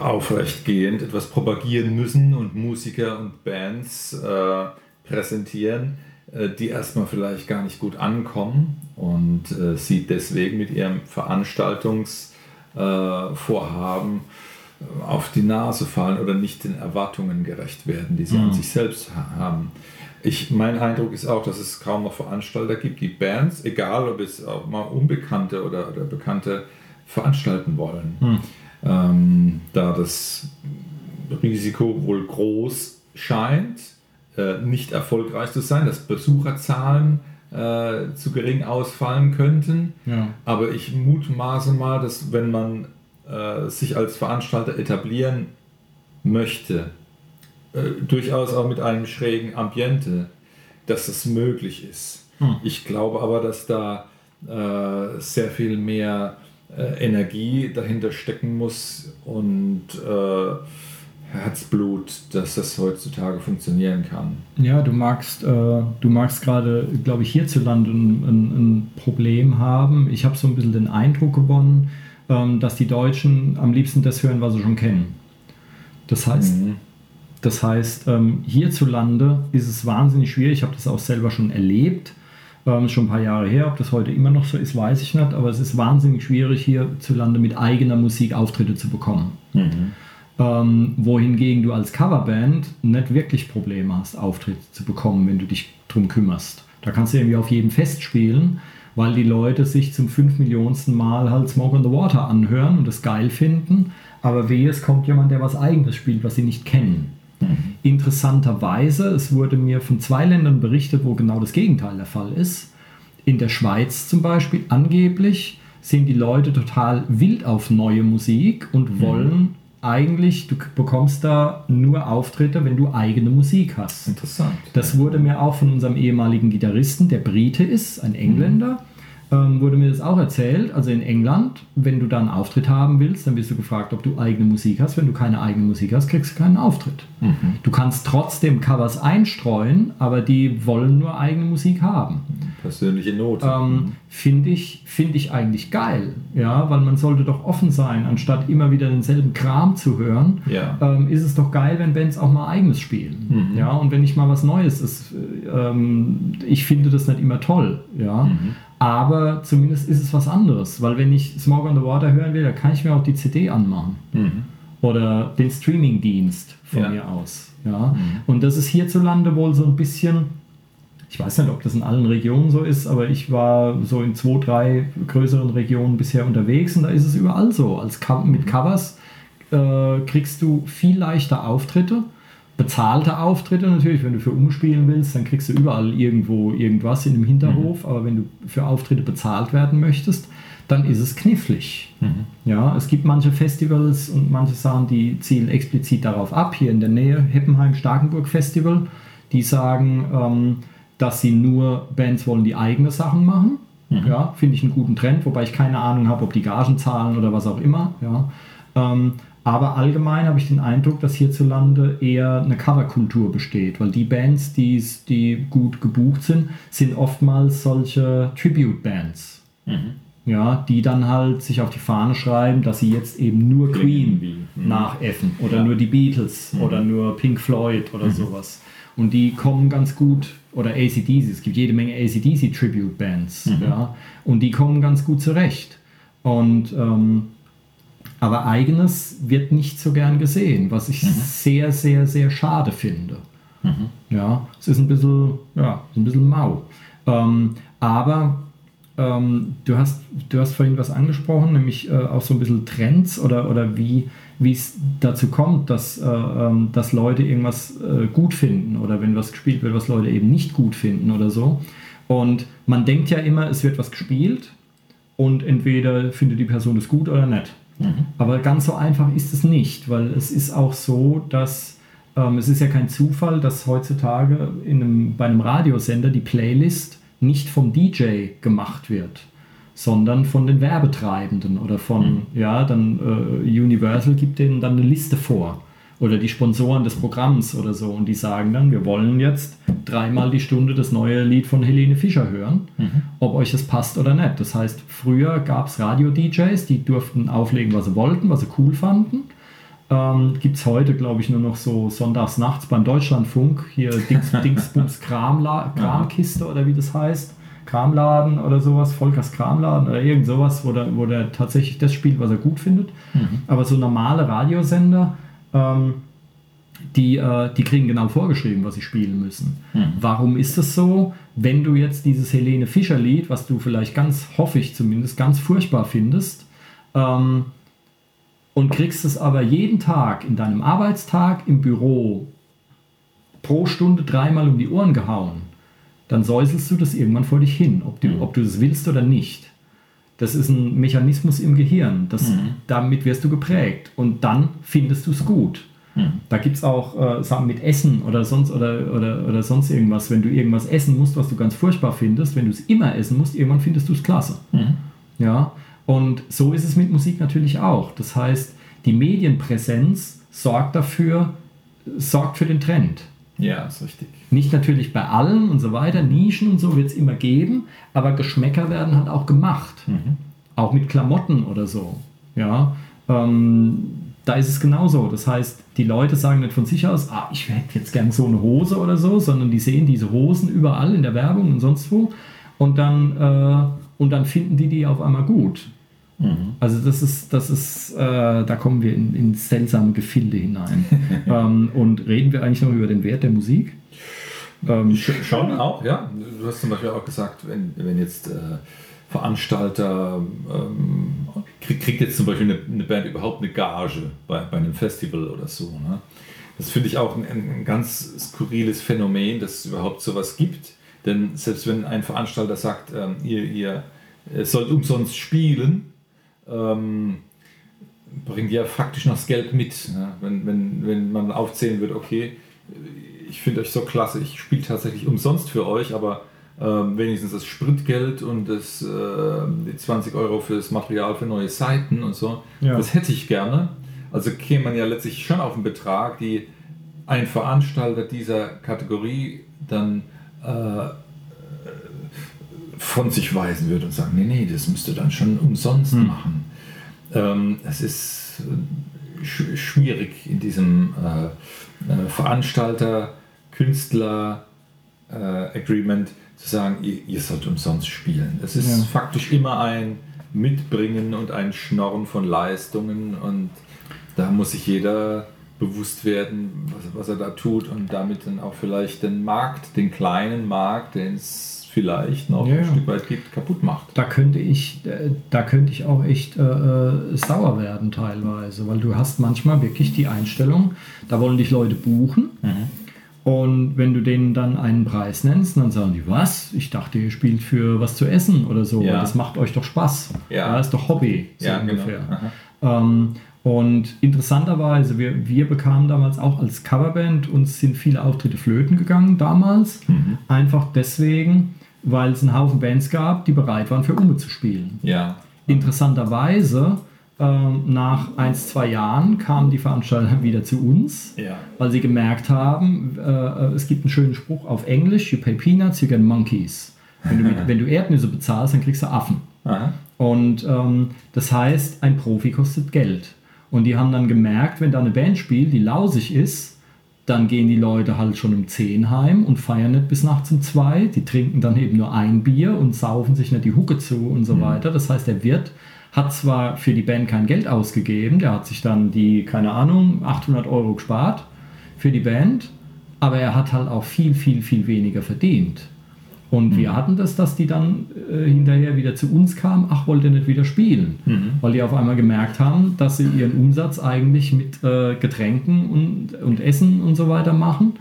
aufrechtgehend etwas propagieren müssen und Musiker und Bands äh, präsentieren, die erstmal vielleicht gar nicht gut ankommen und äh, sie deswegen mit ihrem Veranstaltungsvorhaben äh, auf die Nase fallen oder nicht den Erwartungen gerecht werden, die sie mhm. an sich selbst haben. Ich, mein Eindruck ist auch, dass es kaum noch Veranstalter gibt, die Bands, egal ob es auch mal Unbekannte oder, oder Bekannte, veranstalten wollen. Mhm. Ähm, da das Risiko wohl groß scheint, äh, nicht erfolgreich zu sein, dass Besucherzahlen äh, zu gering ausfallen könnten. Ja. Aber ich mutmaße mal, dass wenn man äh, sich als Veranstalter etablieren möchte, äh, durchaus auch mit einem schrägen Ambiente, dass das möglich ist. Hm. Ich glaube aber, dass da äh, sehr viel mehr Energie dahinter stecken muss und äh, Herzblut, dass das heutzutage funktionieren kann. Ja, du magst, äh, du magst gerade, glaube ich, hierzulande ein, ein, ein, Problem haben. Ich habe so ein bisschen den Eindruck gewonnen, ähm, dass die Deutschen am liebsten das hören, was sie schon kennen. Das heißt, mhm. das heißt ähm, hierzulande ist es wahnsinnig schwierig. Ich habe das auch selber schon erlebt. Ähm, schon ein paar Jahre her. Ob das heute immer noch so ist, weiß ich nicht. Aber es ist wahnsinnig schwierig, hierzulande mit eigener Musik Auftritte zu bekommen. Mhm. Ähm, wohingegen du als Coverband nicht wirklich Probleme hast, Auftritte zu bekommen, wenn du dich drum kümmerst. Da kannst du irgendwie auf jedem Fest spielen, weil die Leute sich zum fünf Millionsten Mal halt Smoke on the Water anhören und das geil finden. Aber wehe, es kommt jemand, der was Eigenes spielt, was sie nicht kennen. Mhm. Interessanterweise, es wurde mir von zwei Ländern berichtet, wo genau das Gegenteil der Fall ist. In der Schweiz zum Beispiel, angeblich sind die Leute total wild auf neue Musik und mhm. Eigentlich, du bekommst da nur Auftritte, wenn du eigene Musik hast. Interessant. Das wurde mir auch von unserem ehemaligen Gitarristen, der Brite ist, ein Engländer, mhm ähm, wurde mir das auch erzählt. Also in England, wenn du da einen Auftritt haben willst, dann wirst du gefragt, ob du eigene Musik hast. Wenn du keine eigene Musik hast, kriegst du keinen Auftritt. Mhm. Du kannst trotzdem Covers einstreuen, aber die wollen nur eigene Musik haben. Persönliche Note. Ähm, mhm. Finde ich, find ich eigentlich geil, ja, weil man sollte doch offen sein, anstatt immer wieder denselben Kram zu hören. Ja. Ähm, ist es doch geil, wenn Bands auch mal eigenes spielen. Mhm. Ja, und wenn ich mal was Neues ist, ähm, ich finde das nicht immer toll, ja. Mhm aber zumindest ist es was anderes, weil wenn ich Smog on the Water hören will, dann kann ich mir auch die CD anmachen. Mhm. Oder den Streaming-Dienst von ja. mir aus. Ja? Mhm. Und das ist hierzulande wohl so ein bisschen, ich weiß nicht, ob das in allen Regionen so ist, aber ich war so in zwei, drei größeren Regionen bisher unterwegs und da ist es überall so. Als mit Covers äh, kriegst du viel leichter Auftritte bezahlte Auftritte natürlich. Wenn du für umspielen willst, dann kriegst du überall irgendwo irgendwas in dem Hinterhof. Mhm. Aber wenn du für Auftritte bezahlt werden möchtest, dann ist es knifflig. Mhm. Ja, es gibt manche Festivals und manche Sachen, die zielen explizit darauf ab. Hier in der Nähe Heppenheim-Starkenburg Festival, die sagen, ähm, dass sie nur Bands wollen, die eigene Sachen machen. Mhm. Ja, finde ich einen guten Trend, wobei ich keine Ahnung habe, ob die Gagen zahlen oder was auch immer. Ja. Ähm, aber allgemein habe ich den Eindruck, dass hierzulande eher eine Coverkultur besteht, weil die Bands, die, die gut gebucht sind, sind oftmals solche Tribute-Bands. Mhm. Ja, die dann halt sich auf die Fahne schreiben, dass sie jetzt eben nur Queen mhm. nachäffen oder ja. nur die Beatles mhm. oder nur Pink Floyd oder mhm. sowas. Und die kommen ganz gut, oder ACDC, es gibt jede Menge ACDC Tribute Bands, mhm. ja, und die kommen ganz gut zurecht. Und ähm, aber eigenes wird nicht so gern gesehen, was ich mhm. sehr, sehr, sehr schade finde. Mhm. Ja, es ist ein bisschen, ja, ein bisschen mau. Ähm, aber ähm, du, hast, du hast vorhin was angesprochen, nämlich äh, auch so ein bisschen Trends oder, oder wie es dazu kommt, dass, äh, ähm, dass Leute irgendwas äh, gut finden oder wenn was gespielt wird, was Leute eben nicht gut finden oder so. Und man denkt ja immer, es wird was gespielt und entweder findet die Person es gut oder nicht. Mhm. Aber ganz so einfach ist es nicht, weil es ist auch so, dass ähm, es ist ja kein Zufall, dass heutzutage in einem, bei einem Radiosender die Playlist nicht vom DJ gemacht wird, sondern von den Werbetreibenden oder von, mhm. ja, dann äh, Universal gibt denen dann eine Liste vor oder die Sponsoren des Programms oder so und die sagen dann, wir wollen jetzt dreimal die Stunde das neue Lied von Helene Fischer hören, mhm. ob euch das passt oder nicht. Das heißt, früher gab es Radio-DJs, die durften auflegen, was sie wollten, was sie cool fanden. Ähm, Gibt es heute, glaube ich, nur noch so sonntags nachts beim Deutschlandfunk, hier Dings, Dingsbums Kramla Kramkiste oder wie das heißt. Kramladen oder sowas, Volkers Kramladen oder irgend sowas, wo der, wo der tatsächlich das spielt, was er gut findet. Mhm. Aber so normale Radiosender, ähm, die, äh, die kriegen genau vorgeschrieben, was sie spielen müssen. Mhm. Warum ist das so? Wenn du jetzt dieses Helene Fischer Lied, was du vielleicht ganz, hoffe ich zumindest, ganz furchtbar findest, ähm, und kriegst es aber jeden Tag in deinem Arbeitstag im Büro pro Stunde dreimal um die Ohren gehauen, dann säuselst du das irgendwann vor dich hin, ob du, mhm. ob du das willst oder nicht. Das ist ein Mechanismus im Gehirn. Das, mhm. Damit wirst du geprägt. Und dann findest du es gut. Mhm. Da gibt es auch äh, Sachen mit Essen oder sonst, oder, oder, oder sonst irgendwas. Wenn du irgendwas essen musst, was du ganz furchtbar findest, wenn du es immer essen musst, irgendwann findest du es klasse. Mhm. Ja? Und so ist es mit Musik natürlich auch. Das heißt, die Medienpräsenz sorgt dafür, sorgt für den Trend. Ja, ist richtig. Nicht natürlich bei allen und so weiter, Nischen und so wird es immer geben, aber Geschmäcker werden halt auch gemacht. Mhm. Auch mit Klamotten oder so. Ja, ähm, da ist es genauso. Das heißt, die Leute sagen nicht von sich aus, ah, ich hätte jetzt gern so eine Hose oder so, sondern die sehen diese Hosen überall in der Werbung und sonst wo und dann, äh, und dann finden die die auf einmal gut. Mhm. Also das ist, das ist, äh, da kommen wir in, in seltsame Gefilde hinein. ähm, und reden wir eigentlich noch über den Wert der Musik? Ähm, Schon auch, ja. Du hast zum Beispiel auch gesagt, wenn, wenn jetzt äh, Veranstalter ähm, kriegt, kriegt jetzt zum Beispiel eine, eine, Band überhaupt eine Gage bei, bei einem Festival oder so. Ne? Das finde ich auch ein, ein, ganz skurriles Phänomen, dass es überhaupt sowas gibt. Denn selbst wenn ein Veranstalter sagt, ähm, ihr, ihr sollt umsonst spielen, ähm, bringt ja faktisch noch das Geld mit. Ne? Wenn, wenn, wenn man aufzählen würde, okay, ich finde euch so klasse, ich spiele tatsächlich umsonst für euch, aber ähm, wenigstens das Spritgeld und das, äh, die 20 Euro für das Material für neue Seiten und so, ja. das hätte ich gerne. Also käme man ja letztlich schon auf einen Betrag, die ein Veranstalter dieser Kategorie dann äh, von sich weisen würde und sagen, nee, nee, das müsst ihr dann schon umsonst hm. machen. Ähm, es ist äh, sch schwierig in diesem äh, äh, Veranstalter, Künstler äh, Agreement zu sagen, ihr, ihr, sollt umsonst spielen. Es ist ja. faktisch immer ein Mitbringen und ein Schnorren von Leistungen und da muss sich jeder bewusst werden, was, was er da tut und damit dann auch vielleicht den Markt, den kleinen Markt, den es vielleicht noch ja, ein Stück weit kaputt macht. Da könnte ich, äh, da könnte ich auch echt äh, äh, sauer werden teilweise, weil du hast manchmal wirklich die Einstellung, da wollen dich Leute buchen. Mhm. Und wenn du denen dann einen Preis nennst, dann sagen die, was? Ich dachte, ihr spielt für was zu essen oder so. Ja. Das macht euch doch Spaß. Ja. Das ist doch Hobby, so ja, genau. ungefähr. Genau. Ähm, und interessanterweise, wir, wir bekamen damals auch als Coverband, uns sind viele Auftritte flöten gegangen damals. Mhm. Einfach deswegen, weil es einen Haufen Bands gab, die bereit waren, für Ume zu spielen. Ja. Interessanterweise, äh, nach ein, zwei Jahren kamen die Veranstalter wieder zu uns, ja. weil sie gemerkt haben, äh, es gibt einen schönen Spruch auf Englisch, you pay peanuts, you get monkeys. Wenn du, wenn du Erdnüsse bezahlst, dann kriegst du Affen. Aha. Und ähm, das heißt, ein Profi kostet Geld. Und die haben dann gemerkt, wenn da eine Band spielt, die lausig ist, dann gehen die Leute halt schon um 10 heim und feiern nicht bis nachts um 2. Die trinken dann eben nur ein Bier und saufen sich nicht die Hucke zu und so mhm. weiter. Das heißt, der Wirt hat zwar für die Band kein Geld ausgegeben, der hat sich dann die, keine Ahnung, 800 Euro gespart für die Band, aber er hat halt auch viel, viel, viel weniger verdient. Und mhm. wir hatten das, dass die dann äh, hinterher wieder zu uns kamen, ach, wollt ihr nicht wieder spielen? Mhm. Weil die auf einmal gemerkt haben, dass sie ihren Umsatz eigentlich mit äh, Getränken und, und Essen und so weiter machen.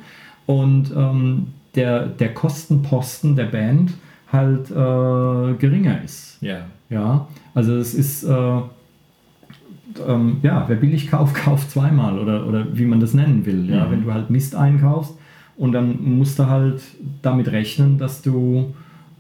Und ähm, der, der Kostenposten der Band halt äh, geringer ist. Ja. Ja, also es ist, äh, ähm, ja, wer billig kauft, kauft zweimal oder, oder wie man das nennen will. Ja, mhm. wenn du halt Mist einkaufst, und dann musst du halt damit rechnen, dass du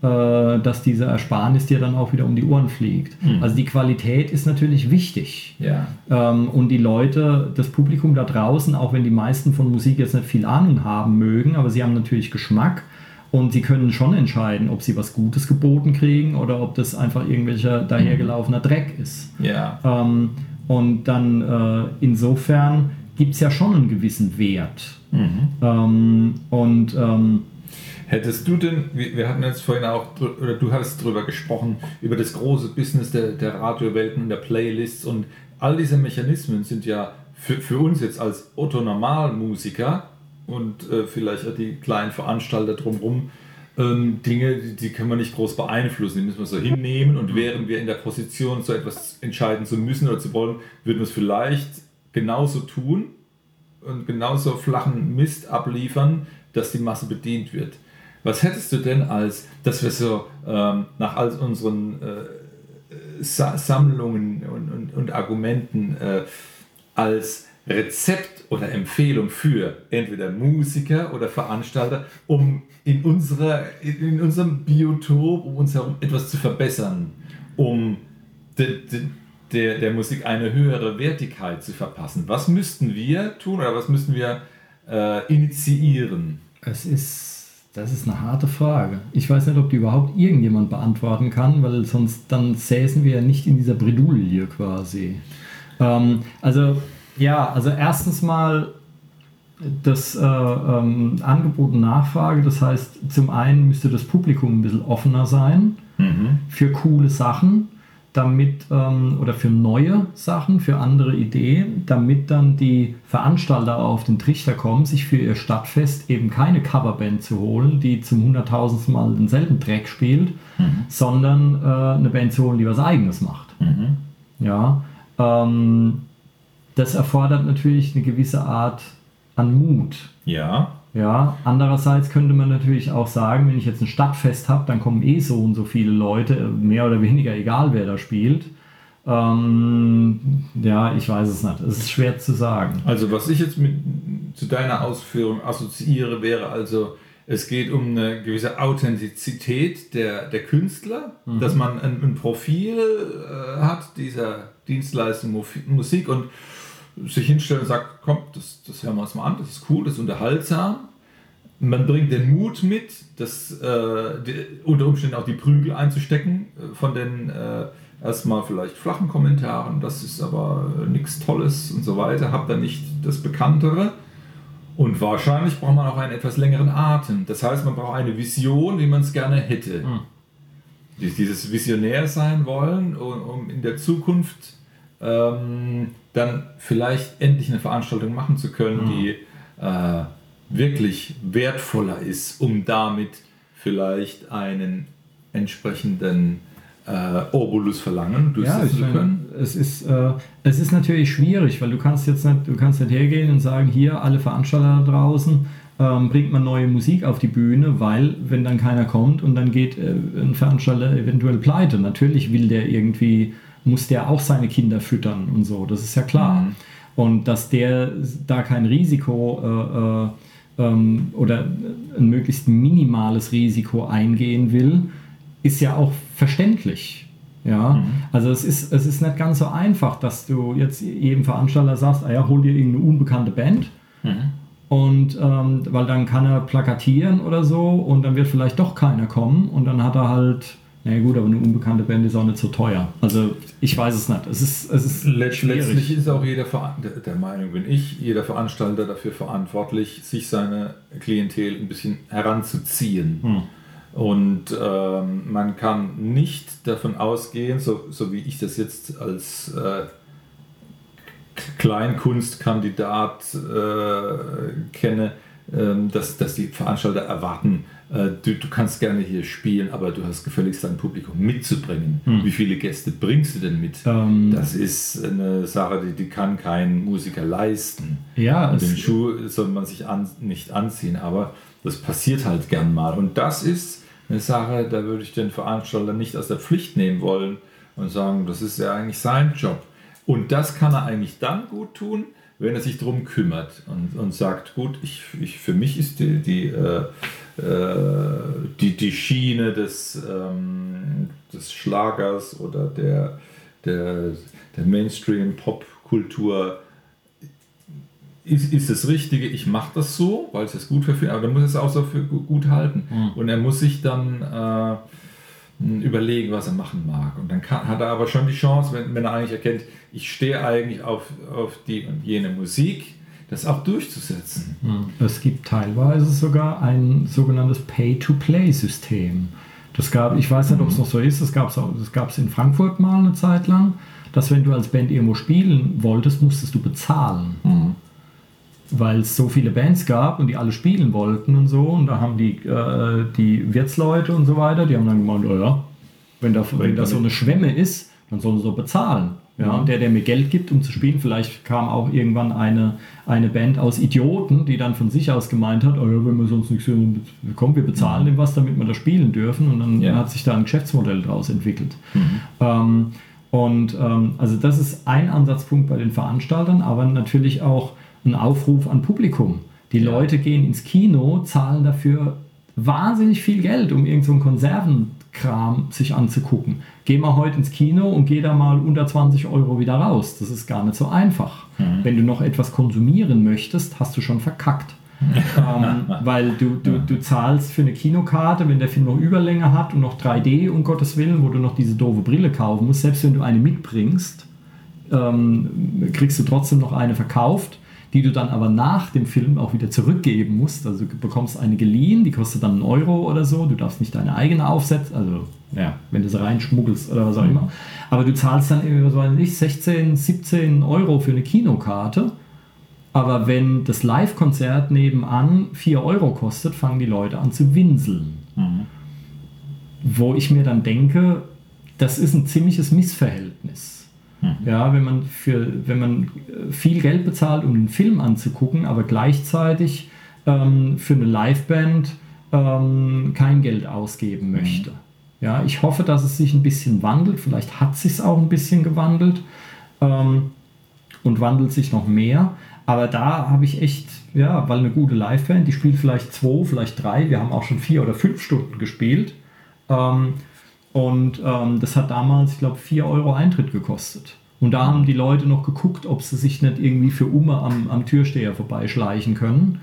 äh, dass diese Ersparnis dir dann auch wieder um die Ohren fliegt. Mhm. Also die Qualität ist natürlich wichtig. Ja. Ähm, und die Leute, das Publikum da draußen, auch wenn die meisten von Musik jetzt nicht viel Ahnung haben mögen, aber sie haben natürlich Geschmack und sie können schon entscheiden, ob sie was Gutes geboten kriegen oder ob das einfach irgendwelcher dahergelaufener Dreck ist. Ja. Ähm, und dann äh, insofern gibt es ja schon einen gewissen Wert. Mhm. Ähm, und ähm, Hättest du denn, wir hatten jetzt vorhin auch, oder du hast darüber gesprochen, über das große Business der, der Radiowelten und der Playlists und all diese Mechanismen sind ja für, für uns jetzt als Otto-Normalmusiker und äh, vielleicht auch die kleinen Veranstalter drumherum ähm, Dinge, die, die können wir nicht groß beeinflussen, die müssen wir so hinnehmen und wären wir in der Position, so etwas entscheiden zu müssen oder zu wollen, würden wir es vielleicht genauso tun und genauso flachen Mist abliefern, dass die Masse bedient wird. Was hättest du denn als, dass wir so ähm, nach all unseren äh, Sa Sammlungen und, und, und Argumenten äh, als Rezept oder Empfehlung für entweder Musiker oder Veranstalter, um in, unserer, in unserem Biotop um uns herum etwas zu verbessern, um de, de, der, der Musik eine höhere Wertigkeit zu verpassen? Was müssten wir tun oder was müssten wir äh, initiieren? Es ist, das ist eine harte Frage. Ich weiß nicht, ob die überhaupt irgendjemand beantworten kann, weil sonst dann säßen wir ja nicht in dieser Bredouille quasi. Ähm, also ja, also erstens mal das äh, ähm, Angebot und Nachfrage. Das heißt, zum einen müsste das Publikum ein bisschen offener sein mhm. für coole Sachen, damit ähm, oder für neue Sachen, für andere Ideen, damit dann die Veranstalter auf den Trichter kommen, sich für ihr Stadtfest eben keine Coverband zu holen, die zum hunderttausendsten Mal denselben Track spielt, mhm. sondern äh, eine Band zu holen, die was Eigenes macht. Mhm. Ja. Ähm, das erfordert natürlich eine gewisse Art an Mut. Ja. Ja, andererseits könnte man natürlich auch sagen, wenn ich jetzt ein Stadtfest habe, dann kommen eh so und so viele Leute, mehr oder weniger egal, wer da spielt. Ähm, ja, ich weiß es nicht. Es ist schwer zu sagen. Also was ich jetzt mit, zu deiner Ausführung assoziiere, wäre also, es geht um eine gewisse Authentizität der, der Künstler, mhm. dass man ein, ein Profil äh, hat dieser Dienstleistung Musik und sich hinstellt und sagt, komm, das, das hören wir uns mal an, das ist cool, das ist unterhaltsam. Man bringt den Mut mit, das, äh, die, unter Umständen auch die Prügel einzustecken äh, von den äh, erstmal vielleicht flachen Kommentaren, das ist aber nichts Tolles und so weiter, habt dann nicht das Bekanntere. Und wahrscheinlich braucht man auch einen etwas längeren Atem. Das heißt, man braucht eine Vision, wie man es gerne hätte. Mhm. Dieses Visionär sein wollen, um in der Zukunft ähm, dann vielleicht endlich eine Veranstaltung machen zu können, mhm. die äh, wirklich wertvoller ist, um damit vielleicht einen entsprechenden äh, Obolus verlangen, ja, zu können? Es ist, äh, es ist natürlich schwierig, weil du kannst jetzt nicht, du kannst nicht hergehen und sagen, hier alle Veranstalter da draußen, ähm, bringt man neue Musik auf die Bühne, weil wenn dann keiner kommt und dann geht äh, ein Veranstalter eventuell pleite. Natürlich will der irgendwie muss der auch seine Kinder füttern und so, das ist ja klar. Mhm. Und dass der da kein Risiko äh, äh, ähm, oder ein möglichst minimales Risiko eingehen will, ist ja auch verständlich. Ja, mhm. also es ist, es ist nicht ganz so einfach, dass du jetzt jedem Veranstalter sagst, ah ja, hol dir irgendeine unbekannte Band. Mhm. Und ähm, weil dann kann er plakatieren oder so und dann wird vielleicht doch keiner kommen und dann hat er halt na ja, gut, aber eine unbekannte Band ist auch nicht so teuer. Also ich weiß es nicht. Es ist, es ist Letztlich ist auch jeder der Meinung, bin ich, jeder Veranstalter dafür verantwortlich, sich seine Klientel ein bisschen heranzuziehen. Hm. Und ähm, man kann nicht davon ausgehen, so, so wie ich das jetzt als äh, Kleinkunstkandidat äh, kenne, äh, dass, dass die Veranstalter erwarten, du, du, kannst gerne hier spielen, aber du hast gefälligst dein Publikum mitzubringen. Hm. Wie viele Gäste bringst du denn mit? Ähm, das ist eine Sache, die, die kann kein Musiker leisten. Ja, Und den Schuh soll man sich an, nicht anziehen, aber das passiert halt gern mal. Und das ist eine Sache, da würde ich den Veranstalter nicht aus der Pflicht nehmen wollen und sagen, das ist ja eigentlich sein Job. Und das kann er eigentlich dann gut tun, wenn er sich darum kümmert und, und sagt, gut, ich, ich, für mich ist die, die, äh, äh, die, die Schiene des, ähm, des Schlagers oder der, der, der Mainstream-Pop-Kultur ist, ist das Richtige, ich mache das so, weil es es gut für aber dann muss es auch so für gut halten. Mhm. Und er muss sich dann äh, überlegen, was er machen mag. Und dann kann, hat er aber schon die Chance, wenn, wenn er eigentlich erkennt, ich stehe eigentlich auf, auf die und jene Musik, das auch durchzusetzen. Hm. Es gibt teilweise sogar ein sogenanntes Pay-to-Play-System. Das gab, ich weiß nicht, ob es noch so ist, das gab es das gab's in Frankfurt mal eine Zeit lang, dass wenn du als Band irgendwo spielen wolltest, musstest du bezahlen. Mhm. Weil es so viele Bands gab und die alle spielen wollten und so. Und da haben die, äh, die Wirtsleute und so weiter, die haben dann gemeint, oh ja, wenn da, wenn da so eine Schwemme ist, dann sollen sie so bezahlen. Ja, und der, der mir Geld gibt, um zu spielen, vielleicht kam auch irgendwann eine, eine Band aus Idioten, die dann von sich aus gemeint hat, oh ja, wenn wir sonst nichts komm, wir bezahlen dem was, damit wir da spielen dürfen. Und dann ja. hat sich da ein Geschäftsmodell daraus entwickelt. Mhm. Ähm, Und ähm, also das ist ein Ansatzpunkt bei den Veranstaltern, aber natürlich auch ein Aufruf an Publikum. Die. Leute gehen ins Kino, zahlen dafür wahnsinnig viel Geld, um irgendeinen so Konservenkram sich anzugucken. Geh mal heute ins Kino und geh da mal unter 20 Euro wieder raus. Das ist gar nicht so einfach. Mhm. Wenn du noch etwas konsumieren möchtest, hast du schon verkackt. ähm, weil du, du, du zahlst für eine Kinokarte, wenn der Film noch Überlänge hat und noch 3D, um Gottes Willen, wo du noch diese doofe Brille kaufen musst, selbst wenn du eine mitbringst, ähm, kriegst du trotzdem noch eine verkauft die du dann aber nach dem Film auch wieder zurückgeben musst. Also du bekommst eine geliehen, die kostet dann einen Euro oder so. Du darfst nicht deine eigene aufsetzen, also ja, wenn du sie reinschmuggelst oder was auch immer. Aber du zahlst dann irgendwie, was weiß ich, 16, 17 Euro für eine Kinokarte. Aber wenn das Live-Konzert nebenan 4 Euro kostet, fangen die Leute an zu winseln. Mhm. Wo ich mir dann denke, das ist ein ziemliches Missverhältnis. Mhm. Ja, wenn man, für, wenn man äh, viel Geld bezahlt, um einen Film anzugucken, aber gleichzeitig ähm, für eine Liveband ähm, kein Geld ausgeben mhm. möchte. Mhm. Ja, ich hoffe, dass es sich ein bisschen wandelt. Vielleicht hat es sich auch ein bisschen gewandelt ähm, und wandelt sich noch mehr. Aber da habe ich echt, ja, weil eine gute Liveband, die spielt vielleicht zwei, vielleicht drei. Wir haben auch schon vier oder fünf Stunden gespielt. Ähm, und ähm, das hat damals, ich glaube, 4 Euro Eintritt gekostet. Und da haben die Leute noch geguckt, ob sie sich nicht irgendwie für Umme am, am Türsteher vorbeischleichen können.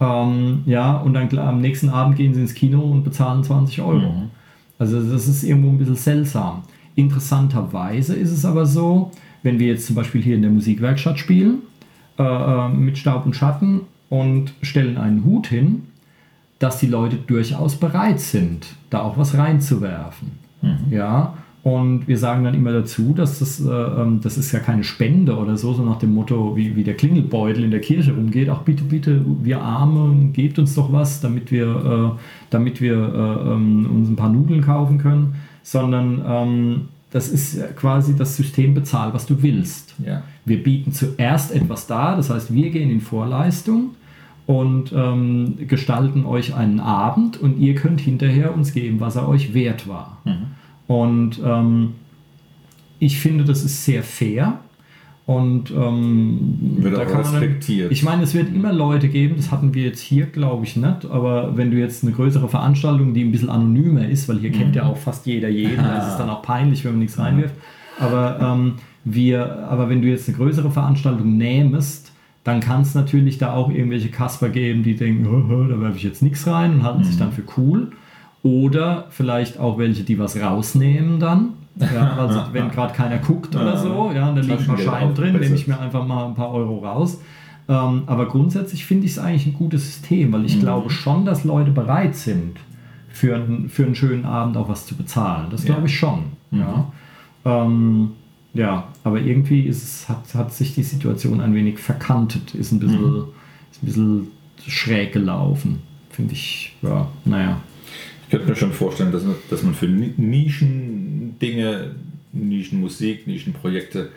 Ähm, ja, und dann am nächsten Abend gehen sie ins Kino und bezahlen 20 Euro. Mhm. Also das ist irgendwo ein bisschen seltsam. Interessanterweise ist es aber so, wenn wir jetzt zum Beispiel hier in der Musikwerkstatt spielen, äh, äh mit Staub und Schatten und stellen einen Hut hin, dass die Leute durchaus bereit sind, da auch was reinzuwerfen. Mhm. Ja, und wir sagen dann immer dazu, dass das, äh, ähm, das ist ja keine Spende oder so, so nach dem Motto, wie, wie der Klingelbeutel in der Kirche rumgeht, ach bitte, bitte, wir Arme, gebt uns doch was, damit wir, äh, damit wir äh, ähm, uns ein paar Nudeln kaufen können, sondern ähm, das ist quasi das System bezahl, was du willst. Ja. Wir bieten zuerst etwas dar, das heißt, wir gehen in Vorleistung und ähm, gestalten euch einen Abend und ihr könnt hinterher uns geben, was er euch wert war. Mhm. Und ähm, ich finde, das ist sehr fair. Und ähm, wird da kann respektiert. Dann, ich meine, es wird immer Leute geben, das hatten wir jetzt hier, glaube ich, nicht. Aber wenn du jetzt eine größere Veranstaltung, die ein bisschen anonymer ist, weil hier mhm. kennt ja auch fast jeder jeden, ist dann auch peinlich, wenn man nichts reinwirft. Aber, ähm, wir, aber wenn du jetzt eine größere Veranstaltung nähmest, dann kann es natürlich da auch irgendwelche Kasper geben, die denken, da werfe ich jetzt nichts rein und halten mhm. sich dann für cool. Oder vielleicht auch welche, die was rausnehmen dann. Ja, also wenn gerade keiner guckt oder so, ja, und da liegt mal Schein drin, nehme ich mir einfach mal ein paar Euro raus. Ähm, aber grundsätzlich finde ich es eigentlich ein gutes System, weil ich mhm. glaube schon, dass Leute bereit sind, für, ein, für einen schönen Abend auch was zu bezahlen. Das glaube ich schon. Mhm. Ja. Ähm, ja, aber irgendwie ist es, hat, hat sich die Situation ein wenig verkantet, ist ein bisschen, mhm. ist ein bisschen schräg gelaufen. Finde ich, ja, naja. Ich könnte mir schon vorstellen, dass man, dass man für Nischendinge, Nischenmusik, Nischenprojekte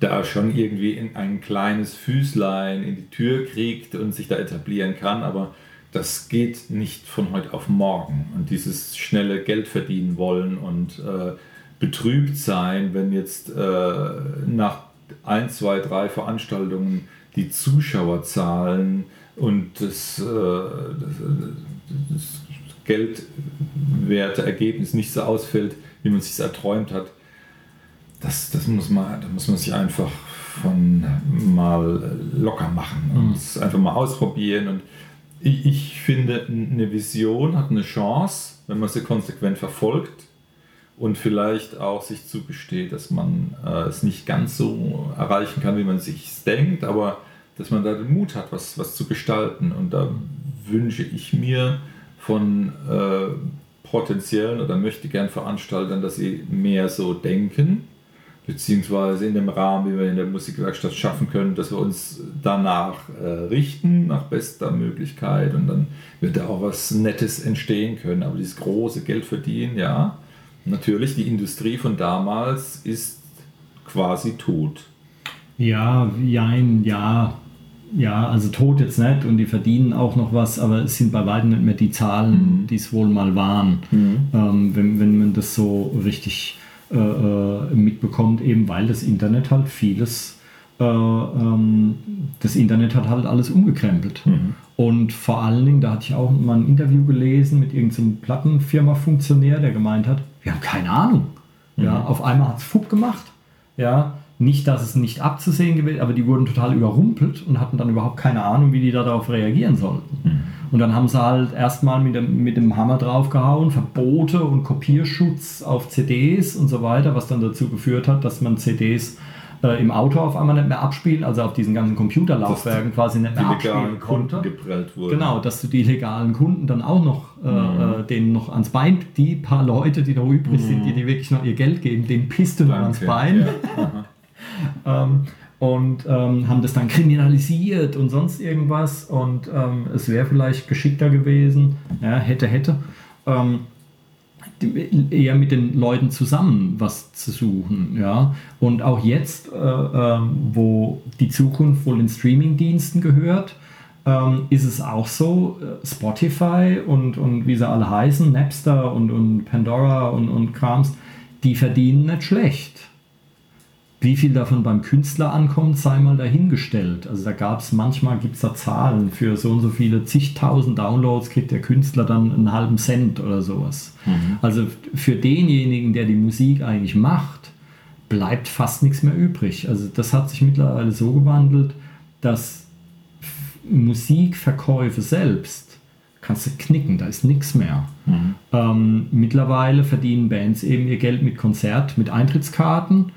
da schon irgendwie in ein kleines Füßlein in die Tür kriegt und sich da etablieren kann, aber das geht nicht von heute auf morgen. Und dieses schnelle Geld verdienen wollen und äh, betrübt sein, wenn jetzt äh, nach ein, zwei, drei Veranstaltungen die Zuschauerzahlen und das, äh, das, das geldwerte Ergebnis nicht so ausfällt, wie man sich erträumt hat. Das, das muss man, da muss man sich einfach von mal locker machen und mhm. einfach mal ausprobieren. Und ich, ich finde, eine Vision hat eine Chance, wenn man sie konsequent verfolgt und vielleicht auch sich zugesteht, dass man äh, es nicht ganz so erreichen kann, wie man sich denkt, aber dass man da den Mut hat, was, was zu gestalten. Und da wünsche ich mir von äh, potenziellen oder möchte gern Veranstaltern, dass sie mehr so denken, beziehungsweise in dem Rahmen, wie wir in der Musikwerkstatt schaffen können, dass wir uns danach äh, richten, nach bester Möglichkeit und dann wird da auch was Nettes entstehen können. Aber dieses große Geld verdienen, ja, natürlich, die Industrie von damals ist quasi tot. Ja, jein, ja. Ja, also tot jetzt nicht und die verdienen auch noch was, aber es sind bei weitem nicht mehr die Zahlen, mhm. die es wohl mal waren, mhm. ähm, wenn, wenn man das so richtig äh, äh, mitbekommt, eben weil das Internet halt vieles, äh, ähm, das Internet hat halt alles umgekrempelt. Mhm. Und vor allen Dingen, da hatte ich auch mal ein Interview gelesen mit irgendeinem Plattenfirma-Funktionär, der gemeint hat, wir haben keine Ahnung. Mhm. Ja, auf einmal hat es FUP gemacht. Ja, nicht, dass es nicht abzusehen gewesen aber die wurden total überrumpelt und hatten dann überhaupt keine Ahnung, wie die darauf reagieren sollten. Mhm. Und dann haben sie halt erstmal mit dem, mit dem Hammer draufgehauen, Verbote und Kopierschutz auf CDs und so weiter, was dann dazu geführt hat, dass man CDs äh, im Auto auf einmal nicht mehr abspielen, also auf diesen ganzen Computerlaufwerken quasi nicht mehr abspielen konnte. geprellt wurden. Genau, dass du die legalen Kunden dann auch noch, äh, mhm. äh, denen noch ans Bein, die paar Leute, die noch übrig mhm. sind, die dir wirklich noch ihr Geld geben, denen pisst du noch ans Bein. Ja. ähm, und ähm, haben das dann kriminalisiert und sonst irgendwas und ähm, es wäre vielleicht geschickter gewesen, ja, hätte, hätte, ähm, eher mit den Leuten zusammen was zu suchen, ja. Und auch jetzt, äh, äh, wo die Zukunft wohl in Streamingdiensten gehört, ähm, ist es auch so, äh, Spotify und, und wie sie alle heißen, Napster und, und Pandora und, und Krams, die verdienen nicht schlecht. Wie viel davon beim Künstler ankommt, sei mal dahingestellt. Also da gab es manchmal, gibt es da Zahlen, für so und so viele zigtausend Downloads kriegt der Künstler dann einen halben Cent oder sowas. Mhm. Also für denjenigen, der die Musik eigentlich macht, bleibt fast nichts mehr übrig. Also das hat sich mittlerweile so gewandelt, dass Musikverkäufe selbst kannst du knicken, da ist nichts mehr. Mhm. Ähm, mittlerweile verdienen Bands eben ihr Geld mit Konzert, mit Eintrittskarten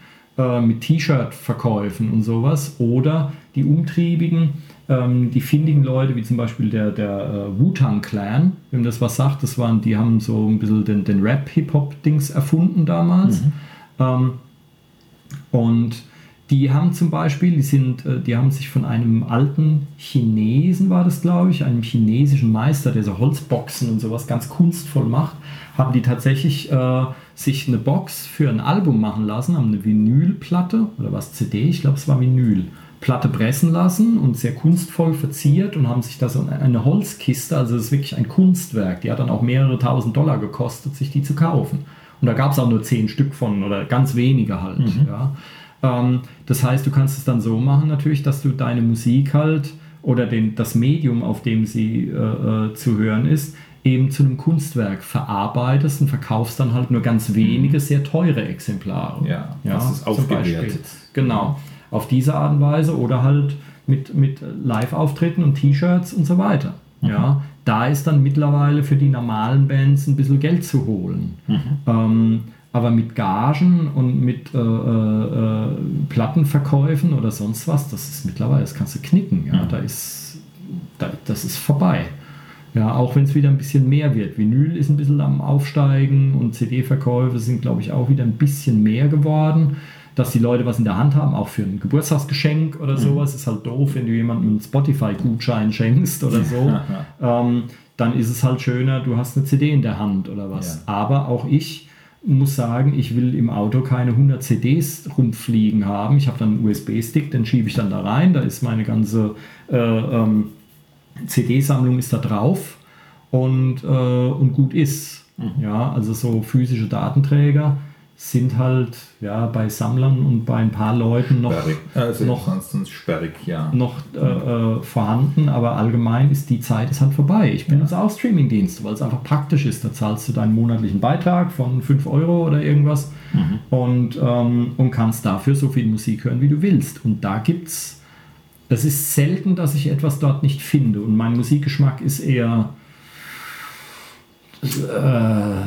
mit T-Shirt-Verkäufen und sowas oder die umtriebigen, ähm, die findigen Leute, wie zum Beispiel der, der äh, Wu-Tang Clan, wenn das was sagt, das waren, die haben so ein bisschen den, den Rap-Hip-Hop-Dings erfunden damals. Mhm. Ähm, und die haben zum Beispiel, die sind, äh, die haben sich von einem alten Chinesen, war das glaube ich, einem chinesischen Meister, der so Holzboxen und sowas ganz kunstvoll macht, haben die tatsächlich äh, sich eine Box für ein Album machen lassen, haben eine Vinylplatte oder was CD, ich glaube es war Vinyl, Platte pressen lassen und sehr kunstvoll verziert und haben sich da so eine Holzkiste, also das ist wirklich ein Kunstwerk, die hat dann auch mehrere tausend Dollar gekostet, sich die zu kaufen. Und da gab es auch nur zehn Stück von oder ganz wenige halt. Mhm. Ja. Ähm, das heißt, du kannst es dann so machen natürlich, dass du deine Musik halt oder den, das Medium, auf dem sie äh, äh, zu hören ist, eben zu einem Kunstwerk verarbeitest und verkaufst dann halt nur ganz wenige sehr teure Exemplare. Ja, ja das ist aufgewertet. Genau, auf diese Art und Weise oder halt mit, mit Live-Auftritten und T-Shirts und so weiter. Mhm. Ja, da ist dann mittlerweile für die normalen Bands ein bisschen Geld zu holen. Mhm. Ähm, aber mit Gagen und mit äh, äh, Plattenverkäufen oder sonst was, das ist mittlerweile, das kannst du knicken. Ja? Mhm. Da ist, da, das ist vorbei. Ja, auch wenn es wieder ein bisschen mehr wird. Vinyl ist ein bisschen am Aufsteigen und CD-Verkäufe sind, glaube ich, auch wieder ein bisschen mehr geworden. Dass die Leute was in der Hand haben, auch für ein Geburtstagsgeschenk oder mhm. sowas, ist halt doof, wenn du jemandem einen Spotify-Gutschein schenkst oder so. ähm, dann ist es halt schöner, du hast eine CD in der Hand oder was. Ja. Aber auch ich muss sagen, ich will im Auto keine 100 CDs rumfliegen haben. Ich habe dann einen USB-Stick, den schiebe ich dann da rein. Da ist meine ganze äh, ähm, CD-Sammlung ist da drauf und, äh, und gut ist. Mhm. Ja, also so physische Datenträger sind halt ja, bei Sammlern und bei ein paar Leuten noch, also noch, sperrig, ja. noch äh, äh, vorhanden, aber allgemein ist die Zeit ist halt vorbei. Ich benutze ja. auch Streamingdienste, weil es einfach praktisch ist. Da zahlst du deinen monatlichen Beitrag von 5 Euro oder irgendwas mhm. und, ähm, und kannst dafür so viel Musik hören, wie du willst. Und da gibt es es ist selten, dass ich etwas dort nicht finde. Und mein Musikgeschmack ist eher äh,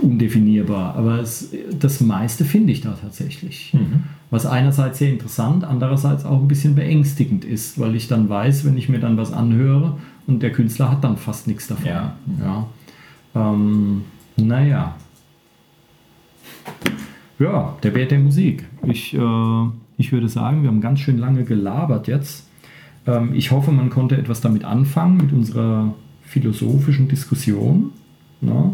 undefinierbar. Aber es, das meiste finde ich da tatsächlich. Mhm. Was einerseits sehr interessant, andererseits auch ein bisschen beängstigend ist, weil ich dann weiß, wenn ich mir dann was anhöre und der Künstler hat dann fast nichts davon. Ja. ja. Ähm, naja. Ja, der Wert der Musik. Ich äh, ich würde sagen, wir haben ganz schön lange gelabert jetzt. Ähm, ich hoffe, man konnte etwas damit anfangen, mit unserer philosophischen Diskussion. Ne?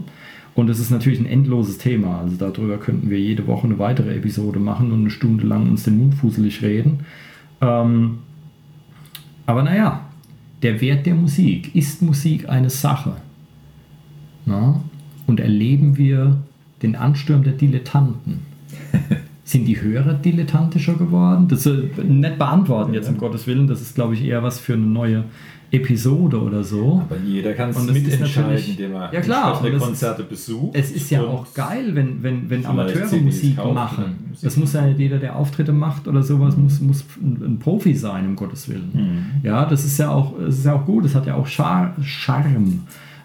Und es ist natürlich ein endloses Thema. Also darüber könnten wir jede Woche eine weitere Episode machen und eine Stunde lang uns den Mund fuselig reden. Ähm, aber naja, der Wert der Musik. Ist Musik eine Sache? Na? und erleben wir den Ansturm der Dilettanten. Sind die Hörer dilettantischer geworden? Das ist nicht beantworten jetzt, um Gottes Willen. Das ist, glaube ich, eher was für eine neue Episode oder so. Aber jeder kann es ist mitentscheiden, indem er Ja, klar, Konzerte besucht. Es ist ja auch geil, wenn, wenn, wenn Amateure Musik kaufen machen. Musik Das muss ja nicht jeder, der Auftritte macht oder sowas, muss, muss ein, ein Profi sein, um Gottes Willen. Mhm. Ja, das ist ja auch, das ist ja auch gut, das hat ja auch Char Charme,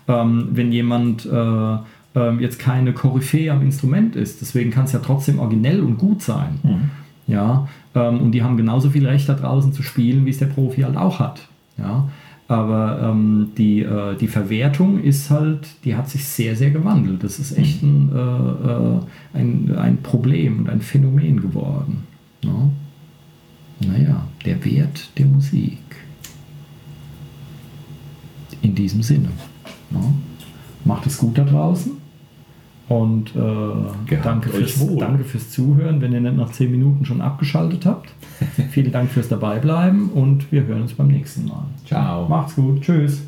ähm, wenn jemand äh, ähm, jetzt keine Koryphäe am Instrument ist. Deswegen kann es ja trotzdem originell und gut sein. Mhm. Ja, ähm, und die haben genauso viel Recht da draußen zu spielen, wie es der Profi halt auch hat. Ja, aber ähm, die, äh, die Verwertung ist halt, die hat sich sehr, sehr gewandelt. Das ist echt ein, äh, äh, ein, ein Problem und ein Phänomen geworden. Ja? Naja, der Wert der Musik. In diesem Sinne. Ja? Macht es gut da draußen. Und äh, Gehabt danke, fürs, danke fürs Zuhören, wenn ihr nicht nach 10 Minuten schon abgeschaltet habt. Vielen Dank fürs Dabeibleiben und wir hören uns beim nächsten Mal. Ciao. Macht's gut. Tschüss.